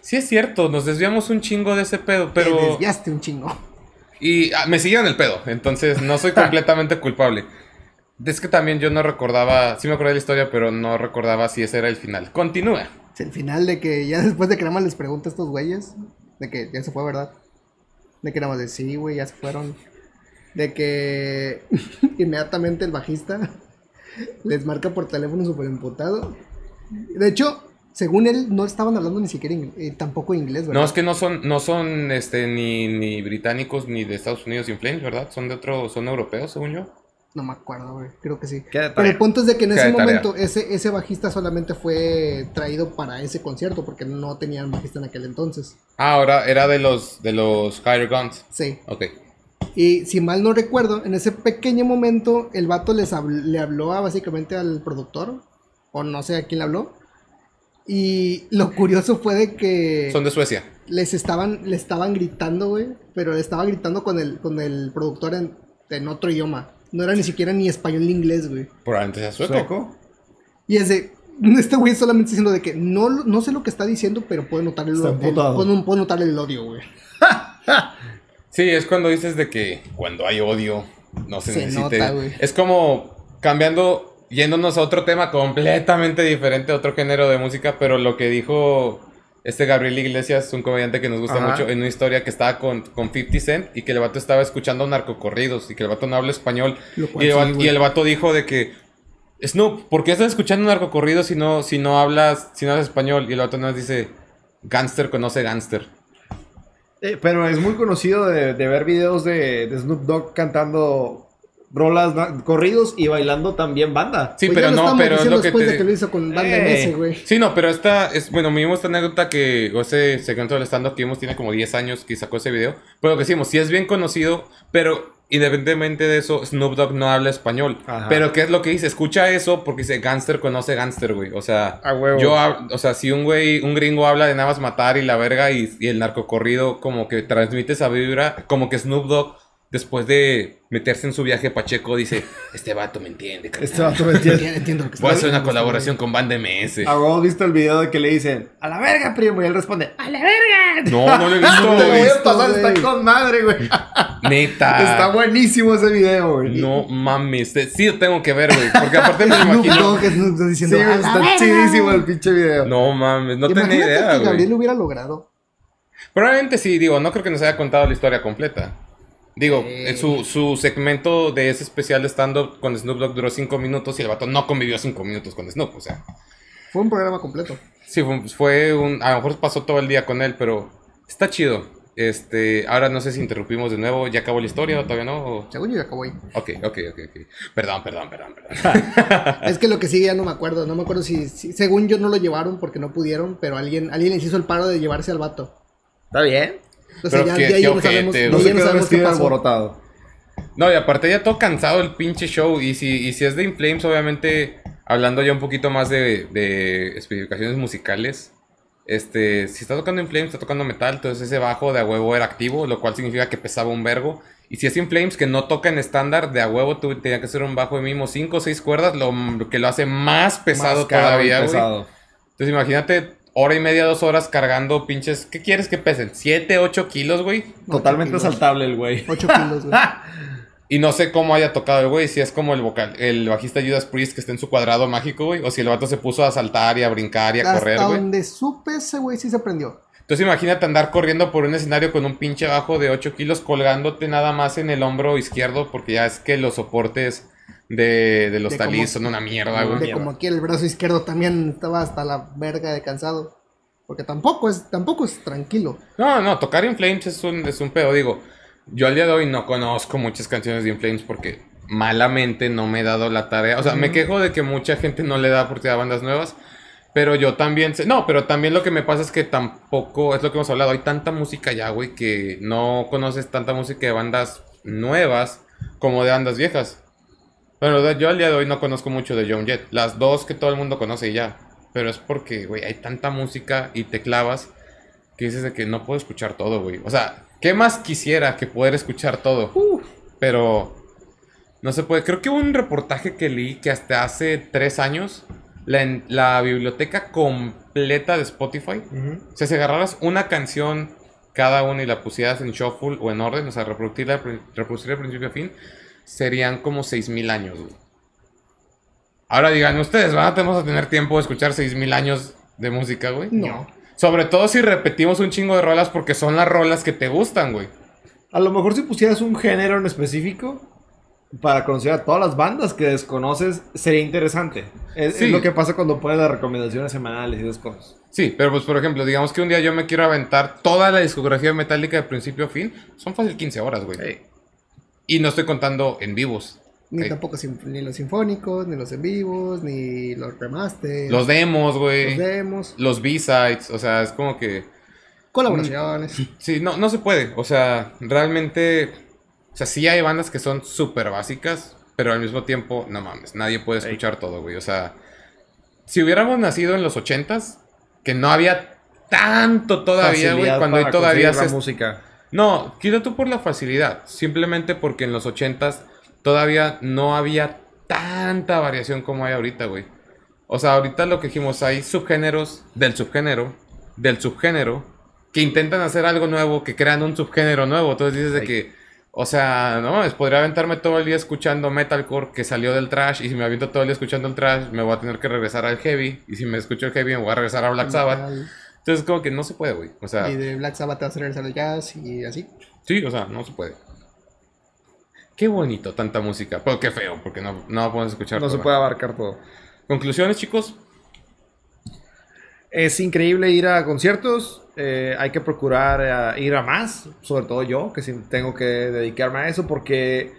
Sí es cierto, nos desviamos un chingo de ese pedo, Te pero... desviaste un chingo. Y ah, me siguieron el pedo, entonces no soy completamente culpable. Es que también yo no recordaba, sí me acordé de la historia, pero no recordaba si ese era el final. Continúa. Es el final de que ya después de que nada más les pregunta a estos güeyes, de que ya se fue, ¿verdad? De que nada más de sí, güey, ya se fueron. De que inmediatamente el bajista les marca por teléfono súper emputado. De hecho, según él, no estaban hablando ni siquiera eh, tampoco inglés, ¿verdad? No, es que no son, no son este, ni, ni británicos ni de Estados Unidos In Flames, ¿verdad? Son de otro, son europeos, según yo. No me acuerdo, güey. Creo que sí. Pero el punto es de que en ese momento ese, ese bajista solamente fue traído para ese concierto porque no tenían bajista en aquel entonces. Ah, ahora era de los, de los Higher Guns. Sí. Ok. Y si mal no recuerdo, en ese pequeño momento el vato les habl- le habló a, básicamente al productor, o no sé a quién le habló. Y lo curioso fue de que Son de Suecia. les estaban, le estaban gritando, güey, pero le estaba gritando con el, con el productor en, en otro idioma. No era ni siquiera ni español ni inglés, güey. Probablemente sea sueco. ¿Sueco? Y es de, este güey solamente diciendo de que no, no sé lo que está diciendo, pero puede notar el, el- puedo, puedo notar el odio, güey. Sí, es cuando dices de que cuando hay odio no se, Se necesite. nota, es como cambiando, yéndonos a otro tema completamente diferente, otro género de música, pero lo que dijo este Gabriel Iglesias, un comediante que nos gusta Ajá. mucho, en una historia que estaba con, con 50 Cent y que el vato estaba escuchando narcocorridos y que el vato no habla español. Y el, vato, y el vato dijo de que, Snoop, ¿por qué estás escuchando narcocorridos si no, si no hablas, si no hablas español? Y el vato nos dice, gangster conoce gangster. Eh, pero es muy conocido de, de ver videos de, de Snoop Dogg cantando rolas, na- corridos y bailando también banda. Sí, Pues pero no, pero es lo que después te... de que lo hizo con Banda Eh. MS, güey. Sí, no, pero esta es, bueno, mínimo esta anécdota que, ese segmento del stand-up que vimos tiene como 10 años que sacó ese video. Pero lo que decimos, sí es bien conocido, pero independientemente de eso, Snoop Dogg no habla español. Ajá. Pero ¿qué es lo que dice? Escucha eso porque dice, gangster conoce gangster, güey. O sea, yo, o sea, si un güey, un gringo habla de nada más matar y la verga y, y el narcocorrido como que transmite esa vibra, como que Snoop Dogg, después de meterse en su viaje Pacheco, dice, este vato me entiende, carnal. Este vato me entiende. Entiendo, lo que Voy a está hacer una colaboración con Banda MS. ¿A vos visto el video de que le dicen, a la verga, primo? Y él responde, a la verga. No, no lo he visto, Te lo voy güey. a pasar, güey. está con madre, güey. Neta. Está buenísimo ese video, güey. No mames. Sí lo tengo que ver, güey. Porque aparte me imagino. Dogg es Snoop Dogg Sí, diciendo, güey, "A la está verga". chidísimo el pinche video. No mames. No tenía idea, que Gabriel güey. lo hubiera logrado. Probablemente sí, digo. No creo que nos haya contado la historia completa. Digo, Eh. su, su segmento de ese especial de stand-up con Snoop Dogg duró 5 minutos y el vato no convivió 5 minutos con Snoop. O sea, Fue un programa completo. sí, fue, fue un. A lo mejor pasó todo el día con él, pero está chido. Este, ahora no sé si interrumpimos de nuevo. ¿Ya acabó la historia o todavía no? O- Según yo ya acabó ahí. Ok, ok, ok, ok. Perdón, perdón, perdón, perdón. Es que lo que sigue ya no me acuerdo. No me acuerdo si, si- según yo no lo llevaron porque no pudieron, pero alguien, alguien les hizo el paro de llevarse al vato. Está bien. Entonces Pero ya, qué- qué ya no sabemos, No ya no sabemos qué vestido pasó. alborotado. No, y aparte ya todo cansado el pinche show. Y si, y si es de In Flames, obviamente, hablando ya un poquito más de, de especificaciones musicales. Este, si está tocando In Flames, está tocando metal, entonces ese bajo de a huevo era activo, lo cual significa que pesaba un vergo. Y si es In Flames que no toca en estándar, de a huevo tú tenía que ser un bajo de mínimo 5 o 6 cuerdas, lo, lo que lo hace más pesado Más todavía, güey. Entonces imagínate hora y media, dos horas cargando pinches. ¿Qué quieres que pesen? ¿7, 8 kilos, güey? Totalmente kilos. saltable el güey. 8 kilos, güey. Y no sé cómo haya tocado el güey, si es como el vocal, el bajista Judas Priest que está en su cuadrado mágico, güey, o si el vato se puso a saltar y a brincar y a correr, Hasta güey. donde supe ese güey sí se prendió. Entonces imagínate andar corriendo por un escenario con un pinche bajo de 8 kilos colgándote nada más en el hombro izquierdo, porque ya es que los soportes de, de los De talís son una mierda, güey. De mierda. como aquí el brazo izquierdo también estaba hasta la verga de cansado. Porque tampoco es, tampoco es tranquilo. No, no, tocar In Flames es un, es un pedo. Digo, yo al día de hoy no conozco muchas canciones de In Flames porque malamente no me he dado la tarea. O sea, me quejo de que mucha gente no le da oportunidad a bandas nuevas. Pero yo también sé. No, pero también lo que me pasa es que tampoco. Es lo que hemos hablado. Hay tanta música ya, güey, que no conoces tanta música de bandas nuevas como de bandas viejas. Bueno, yo al día de hoy no conozco mucho de John Jett. Las dos que todo el mundo conoce ya. Pero es porque, güey, hay tanta música y te clavas que dices de que no puedo escuchar todo, güey. O sea, ¿qué más quisiera que poder escuchar todo? Pero no se puede. Creo que hubo un reportaje que leí que hasta hace tres años la biblioteca completa de Spotify, o sea, si agarraras una canción cada una y la pusieras en shuffle o en orden, o sea, reproducirla, reproducirla de principio a fin, serían como 6000 años, güey. Ahora digan ustedes, ¿van a tener tiempo de escuchar 6000 años de música, güey? No. Sobre todo si repetimos un chingo de rolas porque son las rolas que te gustan, güey. A lo mejor si pusieras un género en específico para conocer a todas las bandas que desconoces, sería interesante. Es, es Sí. lo que pasa cuando pones las recomendaciones semanales y esas cosas. Sí, pero pues por ejemplo, digamos que un día yo me quiero aventar toda la discografía metálica de principio a fin, son fácil 15 horas, güey. Hey. Y no estoy contando en vivos. Ni tampoco ni los sinfónicos, ni los en vivos, ni los remasters. Los demos, los güey. demos. Los B-sides, o sea, es como que... Colaboraciones. Sí, no, no se puede. O sea, realmente... O sea, sí hay bandas que son súper básicas, pero al mismo tiempo, no mames, nadie puede escuchar todo, güey. O sea, si hubiéramos nacido en los ochentas, que no había tanto todavía, güey, cuando para hoy todavía se... la música. No, quita tú por la facilidad, simplemente porque en los ochentas todavía no había tanta variación como hay ahorita, güey. O sea, ahorita lo que dijimos, hay subgéneros del subgénero, del subgénero, que intentan hacer algo nuevo, que crean un subgénero nuevo. Entonces dices de Ay. que, o sea, no mames, podría aventarme todo el día escuchando metalcore que salió del trash, y si me aviento todo el día escuchando el trash, me voy a tener que regresar al heavy, y si me escucho el heavy, me voy a regresar a Black Sabbath. Entonces, como que no se puede, güey. O sea, Y de Black Sabbath a regresar al jazz y así. Sí, o sea, no se puede. Qué bonito tanta música, pero qué feo, porque no, no podemos escuchar No se puede abarcar todo. Conclusiones, chicos. Es increíble ir a conciertos. eh, hay que procurar eh, ir a más, sobre todo yo, que sí tengo que dedicarme a eso, porque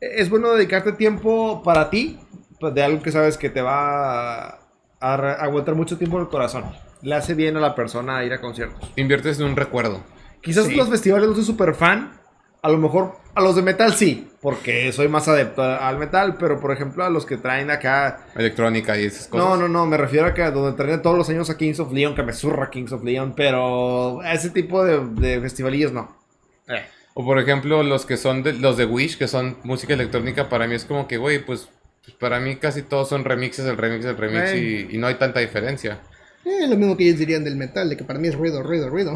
es bueno dedicarte tiempo para ti, de algo que sabes que te va a, aguantar mucho tiempo en el corazón. Le hace bien a la persona ir a conciertos. Inviertes en un recuerdo. Quizás Sí. los festivales no soy súper fan. A lo mejor a los de metal sí, porque soy más adepto al metal, pero por ejemplo a los que traen acá Electrónica y esas cosas. no, no, no, me refiero a que donde traen todos los años a Kings of Leon, que me zurra Kings of Leon, pero a ese tipo de, de festivalillos no. Eh, O por ejemplo, los que son de, los de Wish, que son música electrónica, para mí es como que, güey, pues, pues, para mí casi todos son remixes, el remix, el remix, y no hay tanta diferencia. Eh, lo mismo que ellos dirían del metal, de que para mí es ruido, ruido, ruido.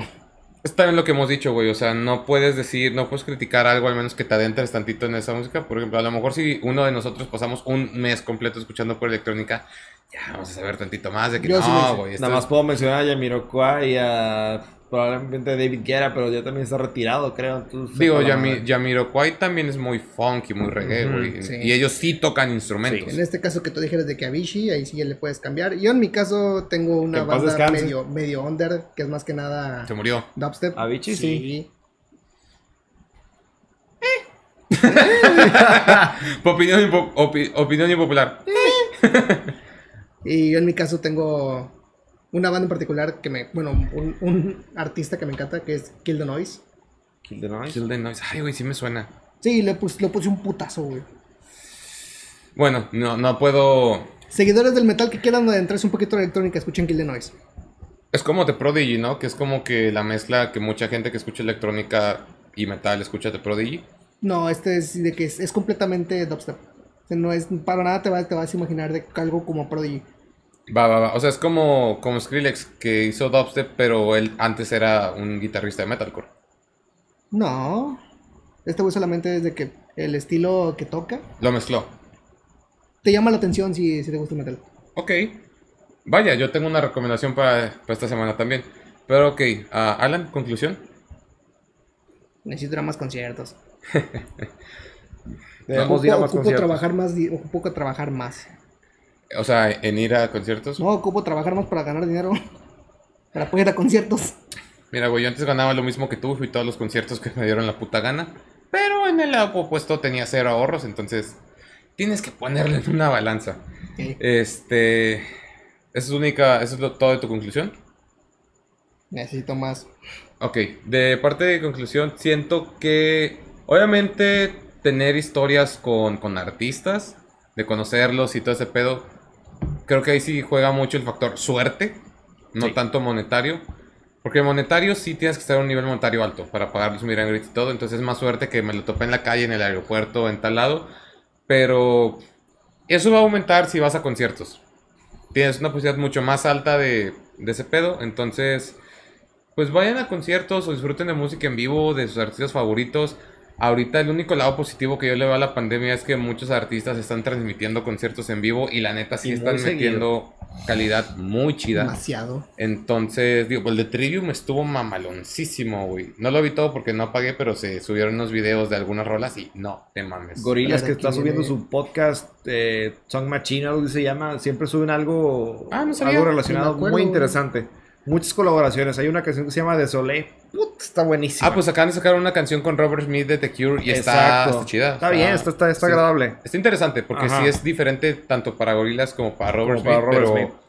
Es también lo que hemos dicho, güey. O sea, no puedes decir, no puedes criticar algo al menos que te adentres tantito en esa música. Por ejemplo, a lo mejor si uno de nosotros pasamos un mes completo escuchando por electrónica, ya vamos a saber tantito más de que Yo no, güey. Nada más es- puedo mencionar a Yamiroquai y a probablemente David Guerra, pero ya también está retirado, creo. entonces, Digo, Yami, madre. Yamiroquai también es muy funky, muy reggae, sí. Y ellos sí tocan instrumentos. En este caso que tú dijeras de que Avicii, ahí sí ya le puedes cambiar. Yo en mi caso tengo una banda medio, medio under, que es más que nada Se murió. dubstep. Avicii, sí. Opinión, impo- opi- opinión impopular. Y yo en mi caso tengo una banda en particular que me, bueno, un, un artista que me encanta, que es Kill the Noise. Kill the Noise. Kill the Noise. Ay, güey, sí me suena. Sí, le puse, le puse un putazo, güey. Bueno, no, no puedo. Seguidores del metal que quieran adentrarse un poquito en electrónica, escuchen Kill the Noise. Es como The Prodigy, ¿no? Que es como que la mezcla que mucha gente que escucha electrónica y metal escucha The Prodigy. No, este es de que es, es completamente dubstep. O sea, no es, para nada te, va- te vas a imaginar de algo como Prodigy. Va, va, va. O sea, es como, como Skrillex que hizo dubstep, pero él antes era un guitarrista de metalcore. No. Este güey solamente es de que el estilo que toca Lo mezcló. te llama la atención si, si te gusta el metal. Ok. Vaya, yo tengo una recomendación para, para esta semana también. Pero ok, ah, Alan, conclusión. Necesito ir a más conciertos. Debemos ir a Ocupo, más ocupo conciertos. trabajar más, ocupo trabajar más. O sea, en ir a conciertos. No, ocupo trabajar más para ganar dinero. Para poder ir a conciertos. Mira, güey, yo antes ganaba lo mismo que tú, fui todos los conciertos que me dieron la puta gana. Pero en el lado opuesto tenía cero ahorros, entonces tienes que ponerle en una balanza. Este. ¿Esa es única, eso es lo- todo de tu conclusión? Necesito más. Ok, de parte de conclusión, siento que obviamente tener historias con, con artistas, de conocerlos y todo ese pedo, creo que ahí sí juega mucho el factor suerte, no Sí. tanto monetario. Porque monetario sí tienes que estar a un nivel monetario alto para pagarles un miran y todo, entonces es más suerte que me lo topé en la calle, en el aeropuerto, en tal lado. Pero eso va a aumentar si vas a conciertos. Tienes una posibilidad mucho más alta de, de ese pedo, entonces pues vayan a conciertos o disfruten de música en vivo de sus artistas favoritos. Ahorita el único lado positivo que yo le veo a la pandemia es que muchos artistas están transmitiendo conciertos en vivo y la neta sí Y están seguido. metiendo calidad muy chida. Demasiado. Entonces, digo, pues el de Trivium estuvo mamaloncísimo, güey. No lo vi todo porque no pagué, pero se subieron unos videos de algunas rolas y no te mames. Gorilas La que está subiendo viene- su podcast, eh, Song Machine, algo que se llama, siempre suben algo, Ah, no algo relacionado, muy interesante. Muchas colaboraciones. Hay una canción que se llama Desolé. Put, está buenísima. Ah, pues acaban de sacar una canción con Robert Smith de The Cure y está, chida. Está bien, está, está, está sí. agradable. Está interesante porque Ajá. sí es diferente tanto para Gorilas como para Robert Como para Smith, Robert pero Smith.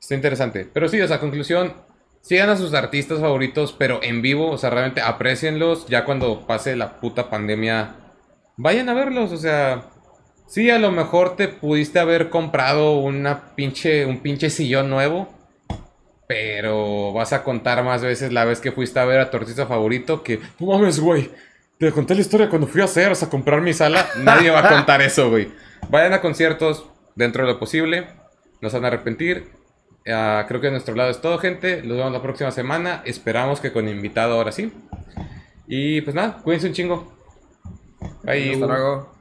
está interesante. Pero sí, o sea, conclusión, sigan a sus artistas favoritos, pero en vivo, o sea, realmente aprecienlos ya cuando pase la puta pandemia. Vayan a verlos, o sea, sí, a lo mejor te pudiste haber comprado una pinche, un pinche sillón nuevo, pero vas a contar más veces la vez que fuiste a ver a tu artista favorito que, no mames, güey, te conté la historia cuando fui a Sears a comprar mi sala. Nadie va a contar eso, güey. Vayan a conciertos dentro de lo posible, no se van a arrepentir. Ah, creo que de nuestro lado es todo, gente. Los vemos la próxima semana. Esperamos que con invitado ahora sí. Y pues nada, cuídense un chingo. Bye. Hasta luego.